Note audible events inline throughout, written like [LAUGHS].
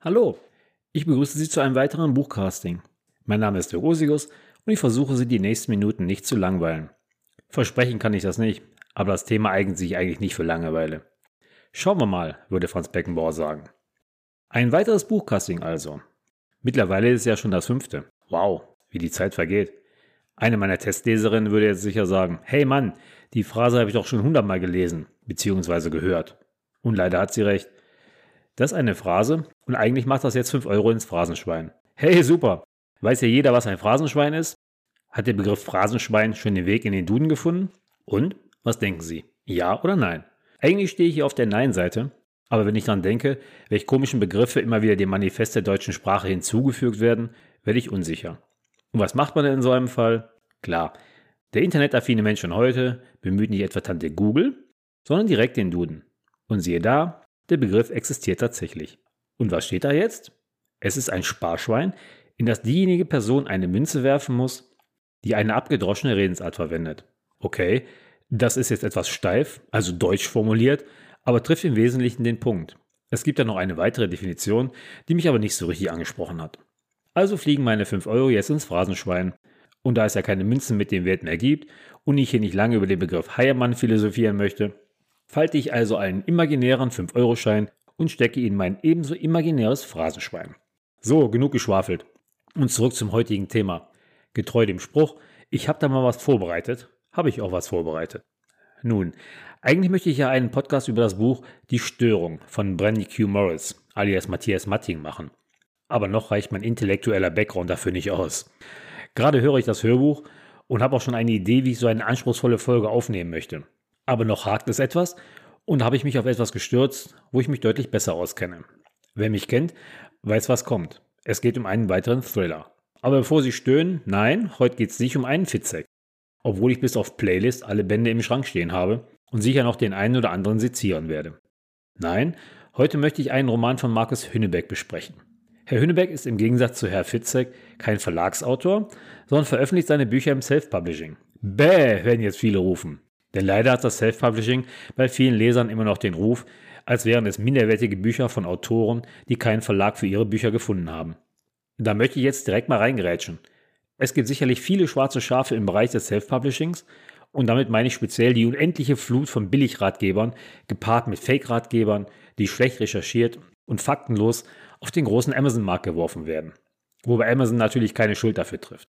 Hallo, ich begrüße Sie zu einem weiteren Buchcasting. Mein Name ist Rosigus und ich versuche Sie die nächsten Minuten nicht zu langweilen. Versprechen kann ich das nicht, aber das Thema eignet sich eigentlich nicht für Langeweile. Schauen wir mal, würde Franz Beckenbauer sagen. Ein weiteres Buchcasting also. Mittlerweile ist es ja schon das fünfte. Wow, wie die Zeit vergeht. Eine meiner Testleserinnen würde jetzt sicher sagen, hey Mann, die Phrase habe ich doch schon hundertmal gelesen, beziehungsweise gehört. Und leider hat sie recht. Das ist eine Phrase und eigentlich macht das jetzt 5 Euro ins Phrasenschwein. Hey, super! Weiß ja jeder, was ein Phrasenschwein ist? Hat der Begriff Phrasenschwein schon den Weg in den Duden gefunden? Und? Was denken Sie? Ja oder nein? Eigentlich stehe ich hier auf der Nein-Seite, aber wenn ich daran denke, welche komischen Begriffe immer wieder dem Manifest der deutschen Sprache hinzugefügt werden, werde ich unsicher. Und was macht man denn in so einem Fall? Klar, der internetaffine Mensch von heute bemüht nicht etwa Tante Google, sondern direkt den Duden. Und siehe da, der Begriff existiert tatsächlich. Und was steht da jetzt? Es ist ein Sparschwein, in das diejenige Person eine Münze werfen muss, die eine abgedroschene Redensart verwendet. Okay, das ist jetzt etwas steif, also deutsch formuliert, aber trifft im Wesentlichen den Punkt. Es gibt da noch eine weitere Definition, die mich aber nicht so richtig angesprochen hat. Also fliegen meine 5 Euro jetzt ins Phrasenschwein. Und da es ja keine Münzen mit dem Wert mehr gibt und ich hier nicht lange über den Begriff Heiermann philosophieren möchte, falte ich also einen imaginären 5-Euro-Schein und stecke ihn in mein ebenso imaginäres Phrasenschwein. So, genug geschwafelt. Und zurück zum heutigen Thema. Getreu dem Spruch, ich habe da mal was vorbereitet, habe ich auch was vorbereitet. Nun, eigentlich möchte ich ja einen Podcast über das Buch Die Störung von Brandy Q. Morris, alias Matthias Matting, machen. Aber noch reicht mein intellektueller Background dafür nicht aus. Gerade höre ich das Hörbuch und habe auch schon eine Idee, wie ich so eine anspruchsvolle Folge aufnehmen möchte. Aber noch hakt es etwas und habe ich mich auf etwas gestürzt, wo ich mich deutlich besser auskenne. Wer mich kennt, weiß, was kommt. Es geht um einen weiteren Thriller. Aber bevor Sie stöhnen, nein, heute geht es nicht um einen Fitzek. Obwohl ich bis auf Playlist alle Bände im Schrank stehen habe und sicher noch den einen oder anderen sezieren werde. Nein, heute möchte ich einen Roman von Markus Hünnebeck besprechen. Herr Hünnebeck ist im Gegensatz zu Herr Fitzek kein Verlagsautor, sondern veröffentlicht seine Bücher im Self-Publishing. Bäh, werden jetzt viele rufen. Denn leider hat das Self-Publishing bei vielen Lesern immer noch den Ruf, als wären es minderwertige Bücher von Autoren, die keinen Verlag für ihre Bücher gefunden haben. Da möchte ich jetzt direkt mal reingerätschen. Es gibt sicherlich viele schwarze Schafe im Bereich des Self-Publishings und damit meine ich speziell die unendliche Flut von Billigratgebern, gepaart mit Fake-Ratgebern, die schlecht recherchiert und faktenlos auf den großen Amazon-Markt geworfen werden. Wobei Amazon natürlich keine Schuld dafür trifft.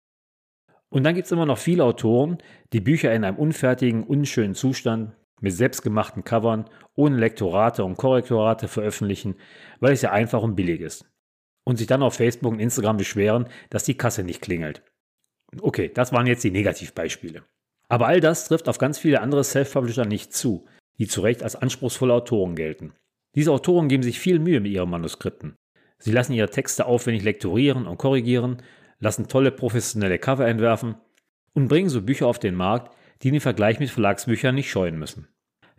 Und dann gibt es immer noch viele Autoren, die Bücher in einem unfertigen, unschönen Zustand mit selbstgemachten Covern, ohne Lektorate und Korrektorate veröffentlichen, weil es ja einfach und billig ist. Und sich dann auf Facebook und Instagram beschweren, dass die Kasse nicht klingelt. Okay, das waren jetzt die Negativbeispiele. Aber all das trifft auf ganz viele andere Self-Publisher nicht zu, die zu Recht als anspruchsvolle Autoren gelten. Diese Autoren geben sich viel Mühe mit ihren Manuskripten. Sie lassen ihre Texte aufwendig lektorieren und korrigieren lassen tolle professionelle Cover entwerfen und bringen so Bücher auf den Markt, die den Vergleich mit Verlagsbüchern nicht scheuen müssen.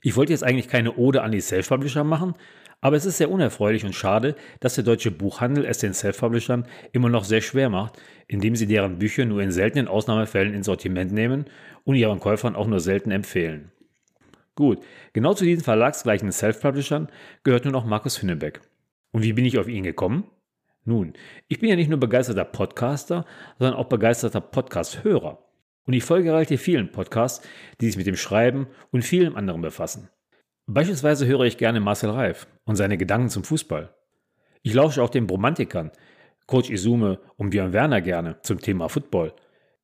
Ich wollte jetzt eigentlich keine Ode an die Self-Publisher machen, aber es ist sehr unerfreulich und schade, dass der deutsche Buchhandel es den Self-Publishern immer noch sehr schwer macht, indem sie deren Bücher nur in seltenen Ausnahmefällen ins Sortiment nehmen und ihren Käufern auch nur selten empfehlen. Gut, genau zu diesen verlagsgleichen Self-Publishern gehört nun auch Markus Hünnebeck. Und wie bin ich auf ihn gekommen? Nun, ich bin ja nicht nur begeisterter Podcaster, sondern auch begeisterter Podcast-Hörer. Und ich folge relativ vielen Podcasts, die sich mit dem Schreiben und vielem anderen befassen. Beispielsweise höre ich gerne Marcel Reif und seine Gedanken zum Fußball. Ich lausche auch den Bromantikern, Coach Izume und Björn Werner gerne zum Thema Football.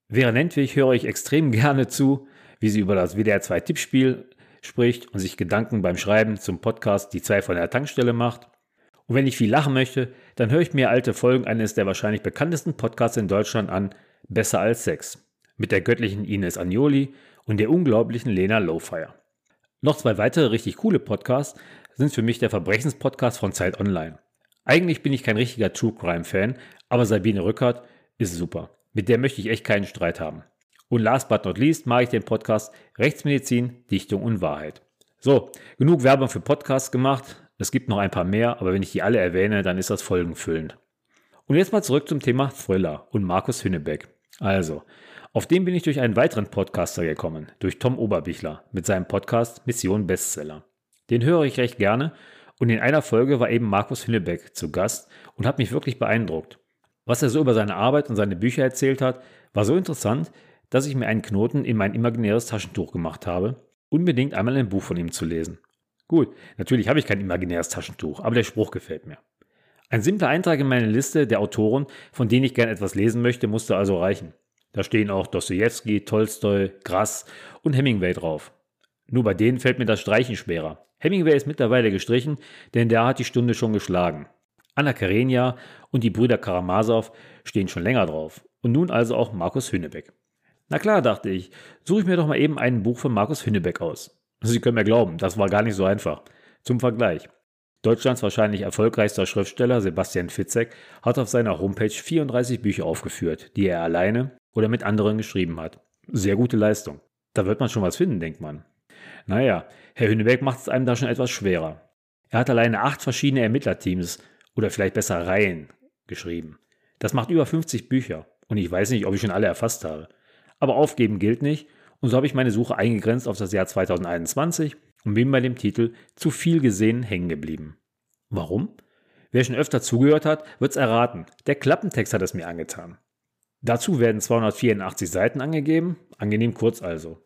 Vera Nentwig höre ich extrem [LAUGHS] gerne zu, wie sie über das WDR 2 Tippspiel spricht und sich Gedanken beim Schreiben zum Podcast Die zwei von der Tankstelle macht. Und wenn ich viel lachen möchte, dann höre ich mir alte Folgen eines der wahrscheinlich bekanntesten Podcasts in Deutschland an, Besser als Sex, mit der göttlichen Ines Agnoli und der unglaublichen Lena Lowfire. Noch zwei weitere richtig coole Podcasts sind für mich der Verbrechenspodcast von Zeit Online. Eigentlich bin ich kein richtiger True Crime Fan, aber Sabine Rückert ist super. Mit der möchte ich echt keinen Streit haben. Und last but not least mache ich den Podcast Rechtsmedizin, Dichtung und Wahrheit. So, genug Werbung für Podcasts gemacht. Es gibt noch ein paar mehr, aber wenn ich die alle erwähne, dann ist das folgenfüllend. Und jetzt mal zurück zum Thema Thriller und Markus Hünnebeck. Also, auf den bin ich durch einen weiteren Podcaster gekommen, durch Tom Oberbichler mit seinem Podcast Mission Bestseller. Den höre ich recht gerne Und in einer Folge war eben Markus Hünnebeck zu Gast und hat mich wirklich beeindruckt. Was er so über seine Arbeit und seine Bücher erzählt hat, war so interessant, dass ich mir einen Knoten in mein imaginäres Taschentuch gemacht habe, unbedingt einmal ein Buch von ihm zu lesen. Gut, natürlich habe ich kein imaginäres Taschentuch, aber der Spruch gefällt mir. Ein simpler Eintrag in meine Liste der Autoren, von denen ich gern etwas lesen möchte, musste also reichen. Da stehen auch Dostoevsky, Tolstoi, Grass und Hemingway drauf. Nur bei denen fällt mir das Streichen schwerer. Hemingway ist mittlerweile gestrichen, denn der hat die Stunde schon geschlagen. Anna Karenina und die Brüder Karamasow stehen schon länger drauf. Und nun also auch Markus Hünebeck. Na klar, dachte ich, suche ich mir doch mal eben ein Buch von Markus Hünnebeck aus. Sie können mir glauben, das war gar nicht so einfach. Zum Vergleich. Deutschlands wahrscheinlich erfolgreichster Schriftsteller Sebastian Fitzek hat auf seiner Homepage 34 Bücher aufgeführt, die er alleine oder mit anderen geschrieben hat. Sehr gute Leistung. Da wird man schon was finden, denkt man. Naja, Herr Hünnebeck macht es einem da schon etwas schwerer. Er hat alleine acht verschiedene Ermittlerteams oder vielleicht besser Reihen geschrieben. Das macht über 50 Bücher und ich weiß nicht, ob ich schon alle erfasst habe. Aber aufgeben gilt nicht und so habe ich meine Suche eingegrenzt auf das Jahr 2021 und bin bei dem Titel Zu viel gesehen hängen geblieben. Warum? Wer schon öfter zugehört hat, wird's erraten. Der Klappentext hat es mir angetan. Dazu werden 284 Seiten angegeben, angenehm kurz also.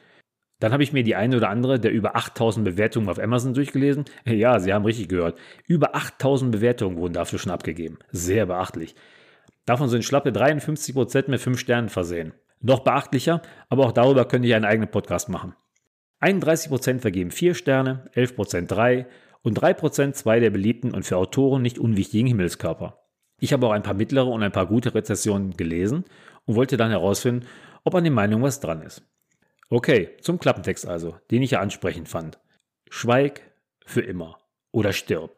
Dann habe ich mir die eine oder andere der über 8000 Bewertungen auf Amazon durchgelesen. [LAUGHS] Ja, Sie haben richtig gehört. Über 8000 Bewertungen wurden dafür schon abgegeben. Sehr beachtlich. Davon sind schlappe 53% mit 5 Sternen versehen. Noch beachtlicher, aber auch darüber könnte ich einen eigenen Podcast machen. 31% vergeben 4 Sterne, 11% 3 und 3% 2 der beliebten und für Autoren nicht unwichtigen Himmelskörper. Ich habe auch ein paar mittlere und ein paar gute Rezessionen gelesen und wollte dann herausfinden, ob an den Meinungen was dran ist. Okay, zum Klappentext also, den ich ja ansprechend fand. Schweig für immer oder stirb.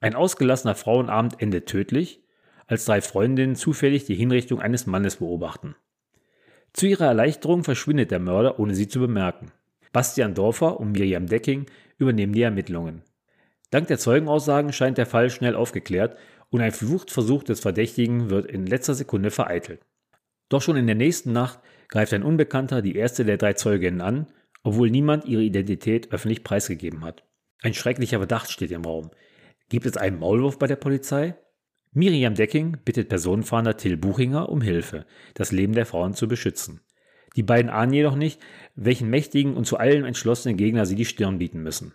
Ein ausgelassener Frauenabend endet tödlich, als drei Freundinnen zufällig die Hinrichtung eines Mannes beobachten. Zu ihrer Erleichterung verschwindet der Mörder, ohne sie zu bemerken. Bastian Dorfer und Miriam Decking übernehmen die Ermittlungen. Dank der Zeugenaussagen scheint der Fall schnell aufgeklärt und ein Fluchtversuch des Verdächtigen wird in letzter Sekunde vereitelt. Doch schon in der nächsten Nacht greift ein Unbekannter die erste der drei Zeuginnen an, obwohl niemand ihre Identität öffentlich preisgegeben hat. Ein schrecklicher Verdacht steht im Raum. Gibt es einen Maulwurf bei der Polizei? Miriam Decking bittet Personenfahnder Till Buchinger um Hilfe, das Leben der Frauen zu beschützen. Die beiden ahnen jedoch nicht, welchen mächtigen und zu allem entschlossenen Gegner sie die Stirn bieten müssen.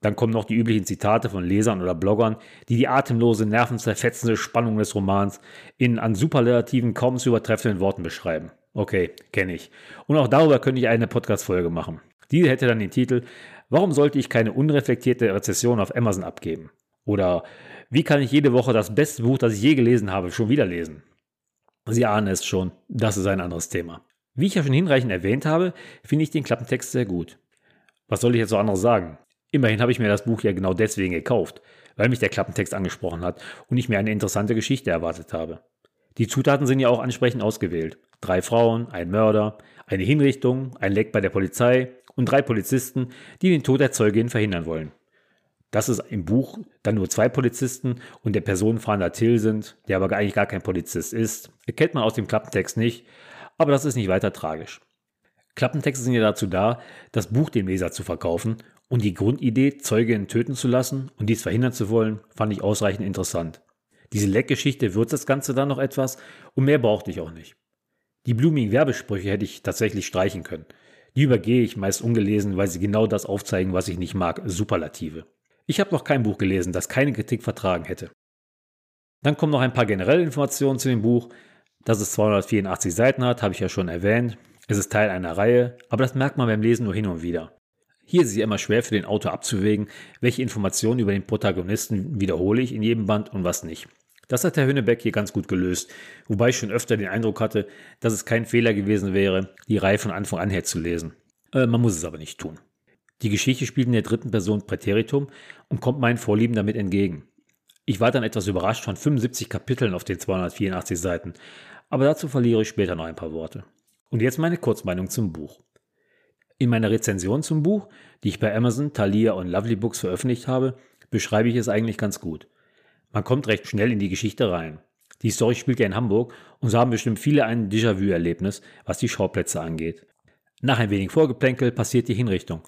Dann kommen noch die üblichen Zitate von Lesern oder Bloggern, die die atemlose, nervenzerfetzende Spannung des Romans in an Superlativen kaum zu übertreffenden Worten beschreiben. Okay, kenne ich. Und auch darüber könnte ich eine Podcast-Folge machen. Die hätte dann den Titel Warum sollte ich keine unreflektierte Rezession auf Amazon abgeben? Oder wie kann ich jede Woche das beste Buch, das ich je gelesen habe, schon wieder lesen? Sie ahnen es schon, das ist ein anderes Thema. Wie ich ja schon hinreichend erwähnt habe, finde ich den Klappentext sehr gut. Was soll ich jetzt so anderes sagen? Immerhin habe ich mir das Buch ja genau deswegen gekauft, weil mich der Klappentext angesprochen hat und ich mir eine interessante Geschichte erwartet habe. Die Zutaten sind ja auch ansprechend ausgewählt. Drei Frauen, ein Mörder, eine Hinrichtung, ein Leck bei der Polizei und drei Polizisten, die den Tod der Zeugin verhindern wollen. Dass es im Buch dann nur zwei Polizisten und der Personenfahnder Till sind, der aber eigentlich gar kein Polizist ist, erkennt man aus dem Klappentext nicht, aber das ist nicht weiter tragisch. Klappentexte sind ja dazu da, das Buch dem Leser zu verkaufen und die Grundidee, Zeuginnen töten zu lassen und dies verhindern zu wollen, fand ich ausreichend interessant. Diese Leckgeschichte würzt das Ganze dann noch etwas und mehr brauchte ich auch nicht. Die blumigen Werbesprüche hätte ich tatsächlich streichen können. Die übergehe ich meist ungelesen, weil sie genau das aufzeigen, was ich nicht mag, Superlative. Ich habe noch kein Buch gelesen, das keine Kritik vertragen hätte. Dann kommen noch ein paar generelle Informationen zu dem Buch. Dass es 284 Seiten hat, habe ich ja schon erwähnt. Es ist Teil einer Reihe, aber das merkt man beim Lesen nur hin und wieder. Hier ist es immer schwer für den Autor abzuwägen, welche Informationen über den Protagonisten wiederhole ich in jedem Band und was nicht. Das hat Herr Hünnebeck hier ganz gut gelöst, wobei ich schon öfter den Eindruck hatte, dass es kein Fehler gewesen wäre, die Reihe von Anfang an herzulesen. Äh, man muss es aber nicht tun. Die Geschichte spielt in der dritten Person Präteritum und kommt meinen Vorlieben damit entgegen. Ich war dann etwas überrascht von 75 Kapiteln auf den 284 Seiten, aber dazu verliere ich später noch ein paar Worte. Und jetzt meine Kurzmeinung zum Buch. In meiner Rezension zum Buch, die ich bei Amazon, Thalia und Lovely Books veröffentlicht habe, beschreibe ich es eigentlich ganz gut. Man kommt recht schnell in die Geschichte rein. Die Story spielt ja in Hamburg und so haben bestimmt viele ein Déjà-vu-Erlebnis, was die Schauplätze angeht. Nach ein wenig Vorgeplänkel passiert die Hinrichtung.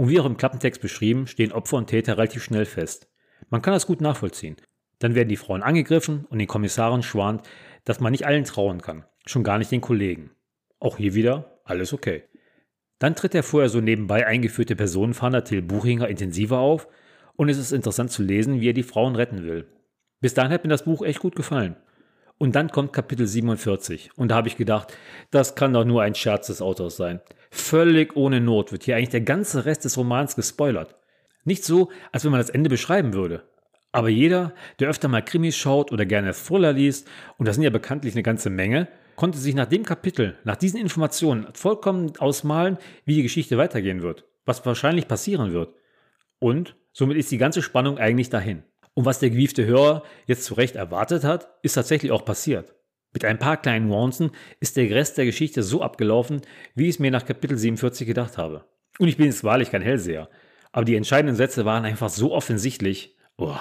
Und wie auch im Klappentext beschrieben, stehen Opfer und Täter relativ schnell fest. Man kann das gut nachvollziehen. Dann werden die Frauen angegriffen und den Kommissaren schwant, dass man nicht allen trauen kann, schon gar nicht den Kollegen. Auch hier wieder alles okay. Dann tritt der vorher so nebenbei eingeführte Personenfahnder Till Buchinger intensiver auf und es ist interessant zu lesen, wie er die Frauen retten will. Bis dahin hat mir das Buch echt gut gefallen. Und dann kommt Kapitel 47 und da habe ich gedacht, das kann doch nur ein Scherz des Autors sein. Völlig ohne Not wird hier eigentlich der ganze Rest des Romans gespoilert. Nicht so, als wenn man das Ende beschreiben würde. Aber jeder, der öfter mal Krimis schaut oder gerne Thriller liest, und das sind ja bekanntlich eine ganze Menge, konnte sich nach dem Kapitel, nach diesen Informationen vollkommen ausmalen, wie die Geschichte weitergehen wird, was wahrscheinlich passieren wird. Und somit ist die ganze Spannung eigentlich dahin. Und was der gewiefte Hörer jetzt zu Recht erwartet hat, ist tatsächlich auch passiert. Mit ein paar kleinen Nuancen ist der Rest der Geschichte so abgelaufen, wie ich es mir nach Kapitel 47 gedacht habe. Und ich bin jetzt wahrlich kein Hellseher. Aber die entscheidenden Sätze waren einfach so offensichtlich. Oh.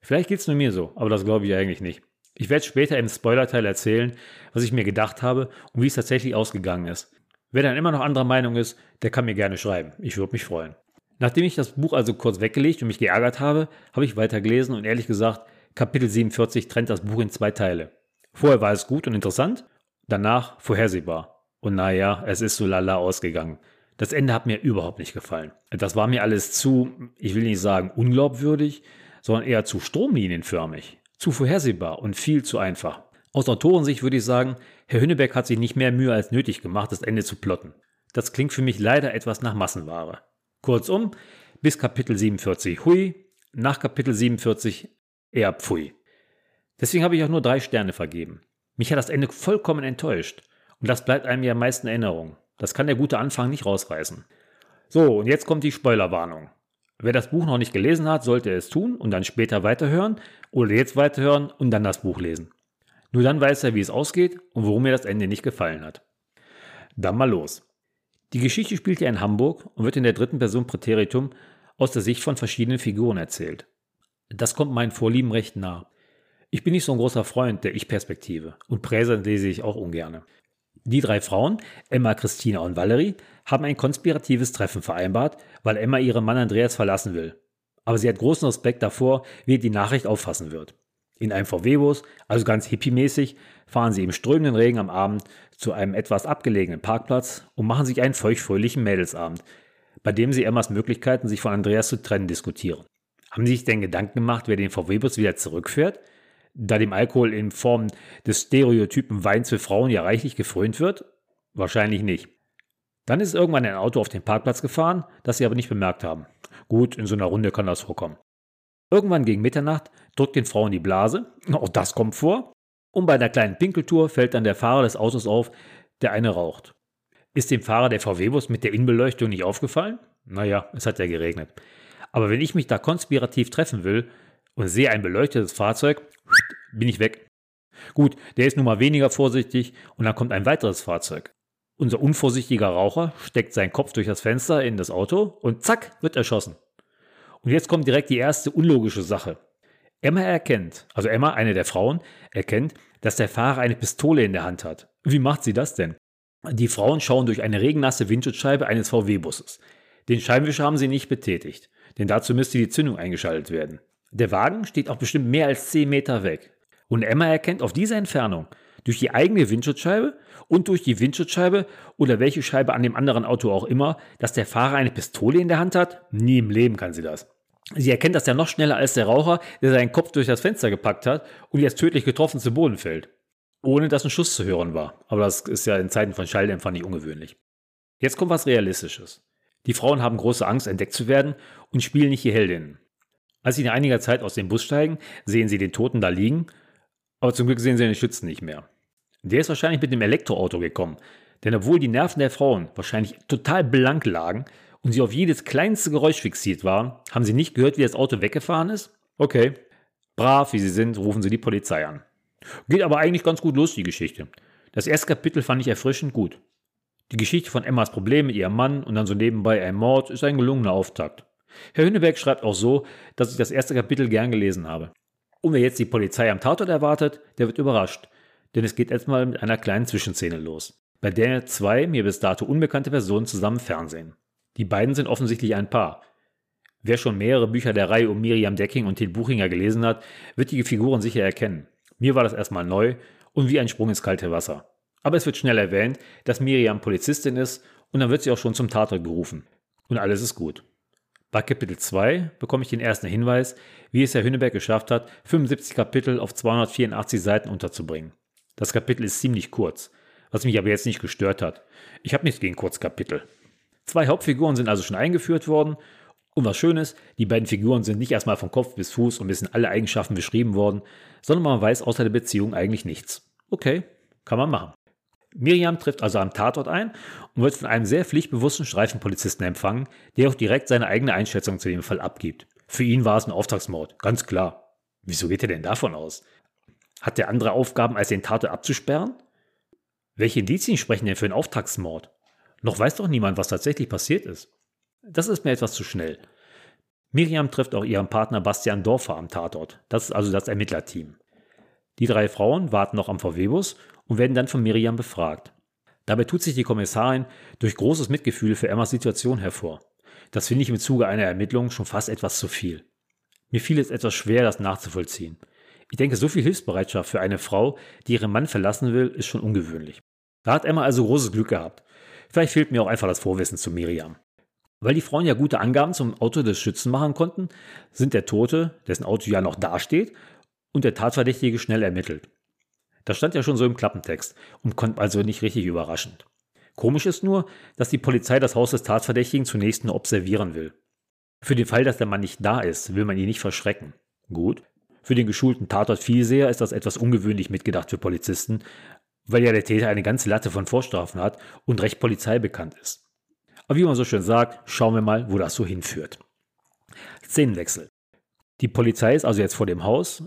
Vielleicht geht es nur mir so, aber das glaube ich eigentlich nicht. Ich werde später im Spoilerteil erzählen, was ich mir gedacht habe und wie es tatsächlich ausgegangen ist. Wer dann immer noch anderer Meinung ist, der kann mir gerne schreiben. Ich würde mich freuen. Nachdem ich das Buch also kurz weggelegt und mich geärgert habe, habe ich weitergelesen und ehrlich gesagt, Kapitel 47 trennt das Buch in zwei Teile. Vorher war es gut und interessant, danach vorhersehbar. Und naja, es ist so lala ausgegangen. Das Ende hat mir überhaupt nicht gefallen. Das war mir alles zu, ich will nicht sagen unglaubwürdig, sondern eher zu stromlinienförmig, zu vorhersehbar und viel zu einfach. Aus Autorensicht würde ich sagen, Herr Hünnebeck hat sich nicht mehr Mühe als nötig gemacht, das Ende zu plotten. Das klingt für mich leider etwas nach Massenware. Kurzum, bis Kapitel 47 hui, nach Kapitel 47 eher pfui. Deswegen habe ich auch nur drei Sterne vergeben. Mich hat das Ende vollkommen enttäuscht. Und das bleibt einem ja am meisten Erinnerung. Das kann der gute Anfang nicht rausreißen. So, und jetzt kommt die Spoilerwarnung. Wer das Buch noch nicht gelesen hat, sollte es tun und dann später weiterhören oder jetzt weiterhören und dann das Buch lesen. Nur dann weiß er, wie es ausgeht und warum mir das Ende nicht gefallen hat. Dann mal los. Die Geschichte spielt ja in Hamburg und wird in der dritten Person Präteritum aus der Sicht von verschiedenen Figuren erzählt. Das kommt meinen Vorlieben recht nah. Ich bin nicht so ein großer Freund der Ich-Perspektive und Präsent lese ich auch ungerne. Die drei Frauen, Emma, Christina und Valerie, haben ein konspiratives Treffen vereinbart, weil Emma ihren Mann Andreas verlassen will. Aber sie hat großen Respekt davor, wie die Nachricht auffassen wird. In einem VW-Bus, also ganz hippiemäßig, fahren sie im strömenden Regen am Abend zu einem etwas abgelegenen Parkplatz und machen sich einen feuchtfröhlichen Mädelsabend, bei dem sie Emmas Möglichkeiten, sich von Andreas zu trennen, diskutieren. Haben Sie sich denn Gedanken gemacht, wer den VW-Bus wieder zurückfährt? da dem Alkohol in Form des Stereotypen Weins für Frauen ja reichlich gefrönt wird? Wahrscheinlich nicht. Dann ist irgendwann ein Auto auf den Parkplatz gefahren, das sie aber nicht bemerkt haben. Gut, in so einer Runde kann das vorkommen. Irgendwann gegen Mitternacht drückt den Frauen die Blase, auch das kommt vor, und bei einer kleinen Pinkeltour fällt dann der Fahrer des Autos auf, der eine raucht. Ist dem Fahrer der VW-Bus mit der Innenbeleuchtung nicht aufgefallen? Naja, es hat ja geregnet. Aber wenn ich mich da konspirativ treffen will und sehe ein beleuchtetes Fahrzeug, bin ich weg. Gut, der ist nun mal weniger vorsichtig und dann kommt ein weiteres Fahrzeug. Unser unvorsichtiger Raucher steckt seinen Kopf durch das Fenster in das Auto und zack, wird erschossen. Und jetzt kommt direkt die erste unlogische Sache. Emma erkennt, also Emma, eine der Frauen, erkennt, dass der Fahrer eine Pistole in der Hand hat. Wie macht sie das denn? Die Frauen schauen durch eine regennasse Windschutzscheibe eines VW-Busses. Den Scheinwischer haben sie nicht betätigt, denn dazu müsste die Zündung eingeschaltet werden. Der Wagen steht auch bestimmt mehr als 10 Meter weg. Und Emma erkennt auf dieser Entfernung durch die eigene Windschutzscheibe und durch die Windschutzscheibe oder welche Scheibe an dem anderen Auto auch immer, dass der Fahrer eine Pistole in der Hand hat? Nie im Leben kann sie das. Sie erkennt das ja noch schneller als der Raucher, der seinen Kopf durch das Fenster gepackt hat und jetzt tödlich getroffen zu Boden fällt. Ohne dass ein Schuss zu hören war. Aber das ist ja in Zeiten von Schalldämpfern nicht ungewöhnlich. Jetzt kommt was Realistisches. Die Frauen haben große Angst, entdeckt zu werden und spielen nicht die Heldinnen. Als sie in einiger Zeit aus dem Bus steigen, sehen sie den Toten da liegen, aber zum Glück sehen sie den Schützen nicht mehr. Der ist wahrscheinlich mit dem Elektroauto gekommen, denn obwohl die Nerven der Frauen wahrscheinlich total blank lagen und sie auf jedes kleinste Geräusch fixiert waren, haben sie nicht gehört, wie das Auto weggefahren ist? Okay. Brav wie sie sind, rufen sie die Polizei an. Geht aber eigentlich ganz gut los, die Geschichte. Das erste Kapitel fand ich erfrischend gut. Die Geschichte von Emmas Problem mit ihrem Mann und dann so nebenbei ein Mord ist ein gelungener Auftakt. Herr Hünneberg schreibt auch so, dass ich das erste Kapitel gern gelesen habe. Und wer jetzt die Polizei am Tatort erwartet, der wird überrascht. Denn es geht erstmal mit einer kleinen Zwischenszene los, bei der zwei mir bis dato unbekannte Personen zusammen fernsehen. Die beiden sind offensichtlich ein Paar. Wer schon mehrere Bücher der Reihe um Miriam Decking und Til Buchinger gelesen hat, wird die Figuren sicher erkennen. Mir war das erstmal neu und wie ein Sprung ins kalte Wasser. Aber es wird schnell erwähnt, dass Miriam Polizistin ist und dann wird sie auch schon zum Tatort gerufen. Und alles ist gut. Bei Kapitel 2 bekomme ich den ersten Hinweis, wie es Herr Hünneberg geschafft hat, 75 Kapitel auf 284 Seiten unterzubringen. Das Kapitel ist ziemlich kurz, was mich aber jetzt nicht gestört hat. Ich habe nichts gegen Kurzkapitel. Zwei Hauptfiguren sind also schon eingeführt worden und was schön ist, die beiden Figuren sind nicht erstmal von Kopf bis Fuß und wissen alle Eigenschaften beschrieben worden, sondern man weiß außer der Beziehung eigentlich nichts. Okay, kann man machen. Miriam trifft also am Tatort ein und wird von einem sehr pflichtbewussten Streifenpolizisten empfangen, der auch direkt seine eigene Einschätzung zu dem Fall abgibt. Für ihn war es ein Auftragsmord, ganz klar. Wieso geht er denn davon aus? Hat der andere Aufgaben, als den Tatort abzusperren? Welche Indizien sprechen denn für einen Auftragsmord? Noch weiß doch niemand, was tatsächlich passiert ist. Das ist mir etwas zu schnell. Miriam trifft auch ihren Partner Bastian Dorfer am Tatort. Das ist also das Ermittlerteam. Die drei Frauen warten noch am VW-Bus und werden dann von Miriam befragt. Dabei tut sich die Kommissarin durch großes Mitgefühl für Emmas Situation hervor. Das finde ich im Zuge einer Ermittlung schon fast etwas zu viel. Mir fiel es etwas schwer, das nachzuvollziehen. Ich denke, so viel Hilfsbereitschaft für eine Frau, die ihren Mann verlassen will, ist schon ungewöhnlich. Da hat Emma also großes Glück gehabt. Vielleicht fehlt mir auch einfach das Vorwissen zu Miriam. Weil die Frauen ja gute Angaben zum Auto des Schützen machen konnten, sind der Tote, dessen Auto ja noch dasteht, und der Tatverdächtige schnell ermittelt. Das stand ja schon so im Klappentext und kommt also nicht richtig überraschend. Komisch ist nur, dass die Polizei das Haus des Tatverdächtigen zunächst nur observieren will. Für den Fall, dass der Mann nicht da ist, will man ihn nicht verschrecken. Gut. Für den geschulten Tatort-Vielseher ist das etwas ungewöhnlich mitgedacht für Polizisten, weil ja der Täter eine ganze Latte von Vorstrafen hat und recht polizeibekannt ist. Aber wie man so schön sagt, schauen wir mal, wo das so hinführt. Szenenwechsel. Die Polizei ist also jetzt vor dem Haus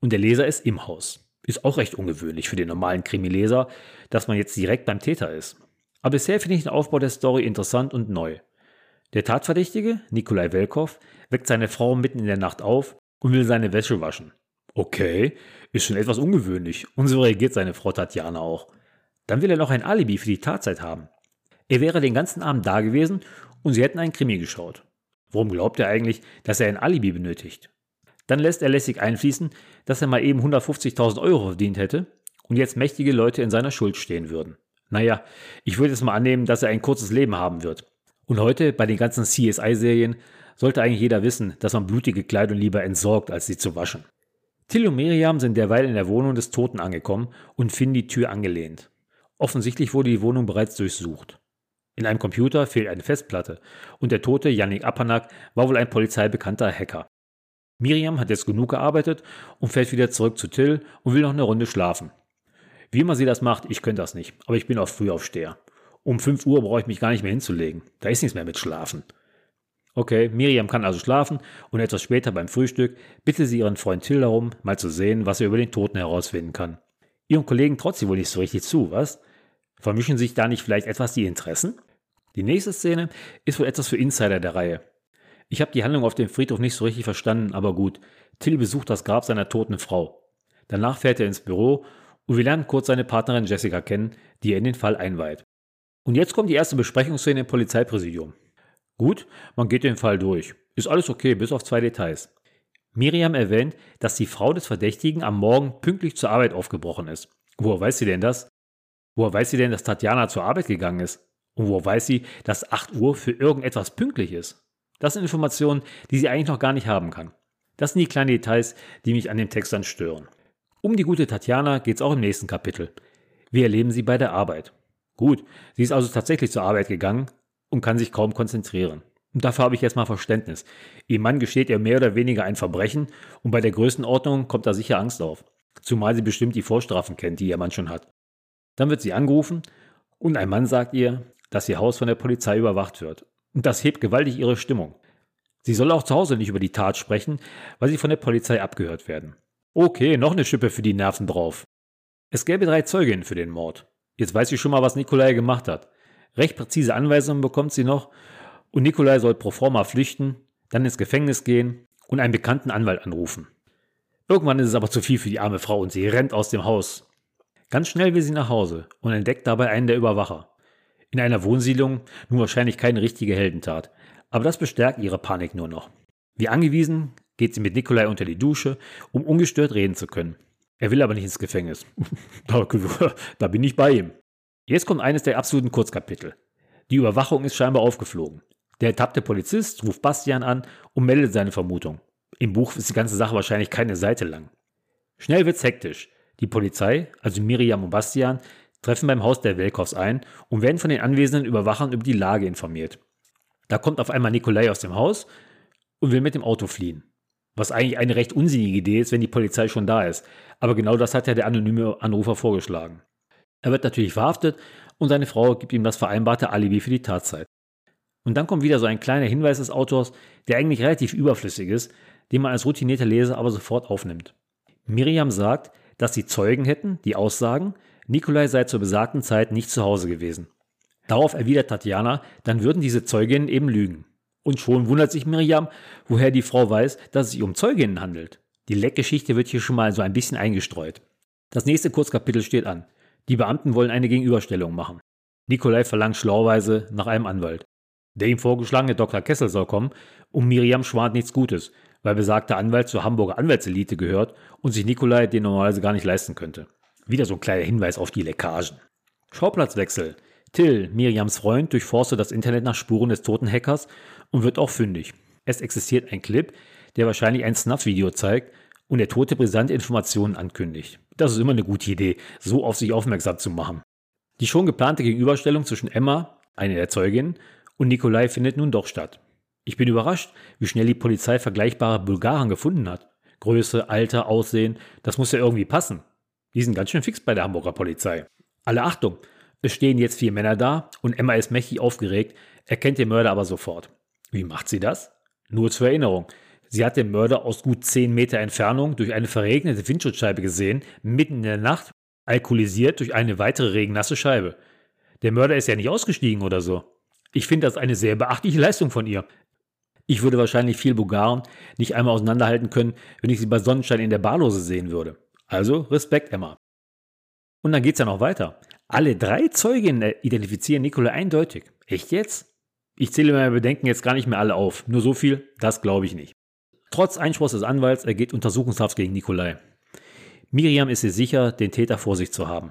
und der Leser ist im Haus. Ist auch recht ungewöhnlich für den normalen Krimileser, dass man jetzt direkt beim Täter ist. Aber bisher finde ich den Aufbau der Story interessant und neu. Der Tatverdächtige, Nikolai Welkow, weckt seine Frau mitten in der Nacht auf und will seine Wäsche waschen. Okay, ist schon etwas ungewöhnlich und so reagiert seine Frau Tatjana auch. Dann will er noch ein Alibi für die Tatzeit haben. Er wäre den ganzen Abend da gewesen und sie hätten einen Krimi geschaut. Warum glaubt er eigentlich, dass er ein Alibi benötigt? Dann lässt er lässig einfließen, dass er mal eben 150.000 Euro verdient hätte und jetzt mächtige Leute in seiner Schuld stehen würden. Naja, ich würde jetzt mal annehmen, dass er ein kurzes Leben haben wird. Und heute, bei den ganzen CSI-Serien, sollte eigentlich jeder wissen, dass man blutige Kleidung lieber entsorgt, als sie zu waschen. Till und Miriam sind derweil in der Wohnung des Toten angekommen und finden die Tür angelehnt. Offensichtlich wurde die Wohnung bereits durchsucht. In einem Computer fehlt eine Festplatte und der tote Yannick Apanak war wohl ein polizeibekannter Hacker. Miriam hat jetzt genug gearbeitet und fährt wieder zurück zu Till und will noch eine Runde schlafen. Wie immer sie das macht, ich könnte das nicht, aber ich bin auch Frühaufsteher. Um 5 Uhr brauche ich mich gar nicht mehr hinzulegen. Da ist nichts mehr mit Schlafen. Okay, Miriam kann also schlafen und etwas später beim Frühstück bittet sie ihren Freund Till darum, mal zu sehen, was er über den Toten herausfinden kann. Ihrem Kollegen traut sie wohl nicht so richtig zu, was? Vermischen sich da nicht vielleicht etwas die Interessen? Die nächste Szene ist wohl etwas für Insider der Reihe. Ich habe die Handlung auf dem Friedhof nicht so richtig verstanden, aber gut. Till besucht das Grab seiner toten Frau. Danach fährt er ins Büro und wir lernen kurz seine Partnerin Jessica kennen, die er in den Fall einweiht. Und jetzt kommt die erste Besprechungsszene im Polizeipräsidium. Gut, man geht den Fall durch. Ist alles okay, bis auf zwei Details. Miriam erwähnt, dass die Frau des Verdächtigen am Morgen pünktlich zur Arbeit aufgebrochen ist. Woher weiß sie denn das? Woher weiß sie denn, dass Tatjana zur Arbeit gegangen ist? Und woher weiß sie, dass 8 Uhr für irgendetwas pünktlich ist? Das sind Informationen, die sie eigentlich noch gar nicht haben kann. Das sind die kleinen Details, die mich an dem Text dann stören. Um die gute Tatjana geht es auch im nächsten Kapitel. Wir erleben sie bei der Arbeit. Gut, sie ist also tatsächlich zur Arbeit gegangen und kann sich kaum konzentrieren. Und dafür habe ich jetzt mal Verständnis. Ihr Mann gesteht ihr mehr oder weniger ein Verbrechen und bei der Größenordnung kommt da sicher Angst auf. Zumal sie bestimmt die Vorstrafen kennt, die ihr Mann schon hat. Dann wird sie angerufen und ein Mann sagt ihr, dass ihr Haus von der Polizei überwacht wird. Und das hebt gewaltig ihre Stimmung. Sie soll auch zu Hause nicht über die Tat sprechen, weil sie von der Polizei abgehört werden. Okay, noch eine Schippe für die Nerven drauf. Es gäbe drei Zeuginnen für den Mord. Jetzt weiß sie schon mal, was Nikolai gemacht hat. Recht präzise Anweisungen bekommt sie noch und Nikolai soll pro forma flüchten, dann ins Gefängnis gehen und einen bekannten Anwalt anrufen. Irgendwann ist es aber zu viel für die arme Frau und sie rennt aus dem Haus. Ganz schnell will sie nach Hause und entdeckt dabei einen der Überwacher. In einer Wohnsiedlung nun wahrscheinlich keine richtige Heldentat. Aber das bestärkt ihre Panik nur noch. Wie angewiesen geht sie mit Nikolai unter die Dusche, um ungestört reden zu können. Er will aber nicht ins Gefängnis. [LAUGHS] da, da bin ich bei ihm. Jetzt kommt eines der absoluten Kurzkapitel. Die Überwachung ist scheinbar aufgeflogen. Der ertappte Polizist ruft Bastian an und meldet seine Vermutung. Im Buch ist die ganze Sache wahrscheinlich keine Seite lang. Schnell wird's hektisch. Die Polizei, also Miriam und Bastian, treffen beim Haus der Welkows ein und werden von den anwesenden Überwachern über die Lage informiert. Da kommt auf einmal Nikolai aus dem Haus und will mit dem Auto fliehen. Was eigentlich eine recht unsinnige Idee ist, wenn die Polizei schon da ist. Aber genau das hat ja der anonyme Anrufer vorgeschlagen. Er wird natürlich verhaftet und seine Frau gibt ihm das vereinbarte Alibi für die Tatzeit. Und dann kommt wieder so ein kleiner Hinweis des Autors, der eigentlich relativ überflüssig ist, den man als routinierter Leser aber sofort aufnimmt. Miriam sagt, dass sie Zeugen hätten, die aussagen, Nikolai sei zur besagten Zeit nicht zu Hause gewesen. Darauf erwidert Tatjana, dann würden diese Zeuginnen eben lügen. Und schon wundert sich Miriam, woher die Frau weiß, dass es sich um Zeuginnen handelt. Die Leckgeschichte wird hier schon mal so ein bisschen eingestreut. Das nächste Kurzkapitel steht an. Die Beamten wollen eine Gegenüberstellung machen. Nikolai verlangt schlauweise nach einem Anwalt. Der ihm vorgeschlagene Dr. Kessel soll kommen und Miriam schwant nichts Gutes, weil besagter Anwalt zur Hamburger Anwaltselite gehört und sich Nikolai den normalerweise gar nicht leisten könnte. Wieder so ein kleiner Hinweis auf die Leckagen. Schauplatzwechsel. Till, Miriams Freund, durchforstet das Internet nach Spuren des toten Hackers und wird auch fündig. Es existiert ein Clip, der wahrscheinlich ein Snuff-Video zeigt und der Tote brisante Informationen ankündigt. Das ist immer eine gute Idee, so auf sich aufmerksam zu machen. Die schon geplante Gegenüberstellung zwischen Emma, eine der Zeuginnen, und Nikolai findet nun doch statt. Ich bin überrascht, wie schnell die Polizei vergleichbare Bulgaren gefunden hat. Größe, Alter, Aussehen, das muss ja irgendwie passen. Die sind ganz schön fix bei der Hamburger Polizei. Alle Achtung, es stehen jetzt vier Männer da und Emma ist mächtig aufgeregt, erkennt den Mörder aber sofort. Wie macht sie das? Nur zur Erinnerung. Sie hat den Mörder aus gut zehn Meter Entfernung durch eine verregnete Windschutzscheibe gesehen, mitten in der Nacht, alkoholisiert durch eine weitere regennasse Scheibe. Der Mörder ist ja nicht ausgestiegen oder so. Ich finde das eine sehr beachtliche Leistung von ihr. Ich würde wahrscheinlich viel Bulgaren nicht einmal auseinanderhalten können, wenn ich sie bei Sonnenschein in der Barlose sehen würde. Also Respekt, Emma. Und dann geht's ja noch weiter. Alle drei Zeuginnen identifizieren Nikolai eindeutig. Echt jetzt? Ich zähle meine Bedenken jetzt gar nicht mehr alle auf. Nur so viel, das glaube ich nicht. Trotz Einspruchs des Anwalts ergeht Untersuchungshaft gegen Nikolai. Miriam ist sich sicher, den Täter vor sich zu haben.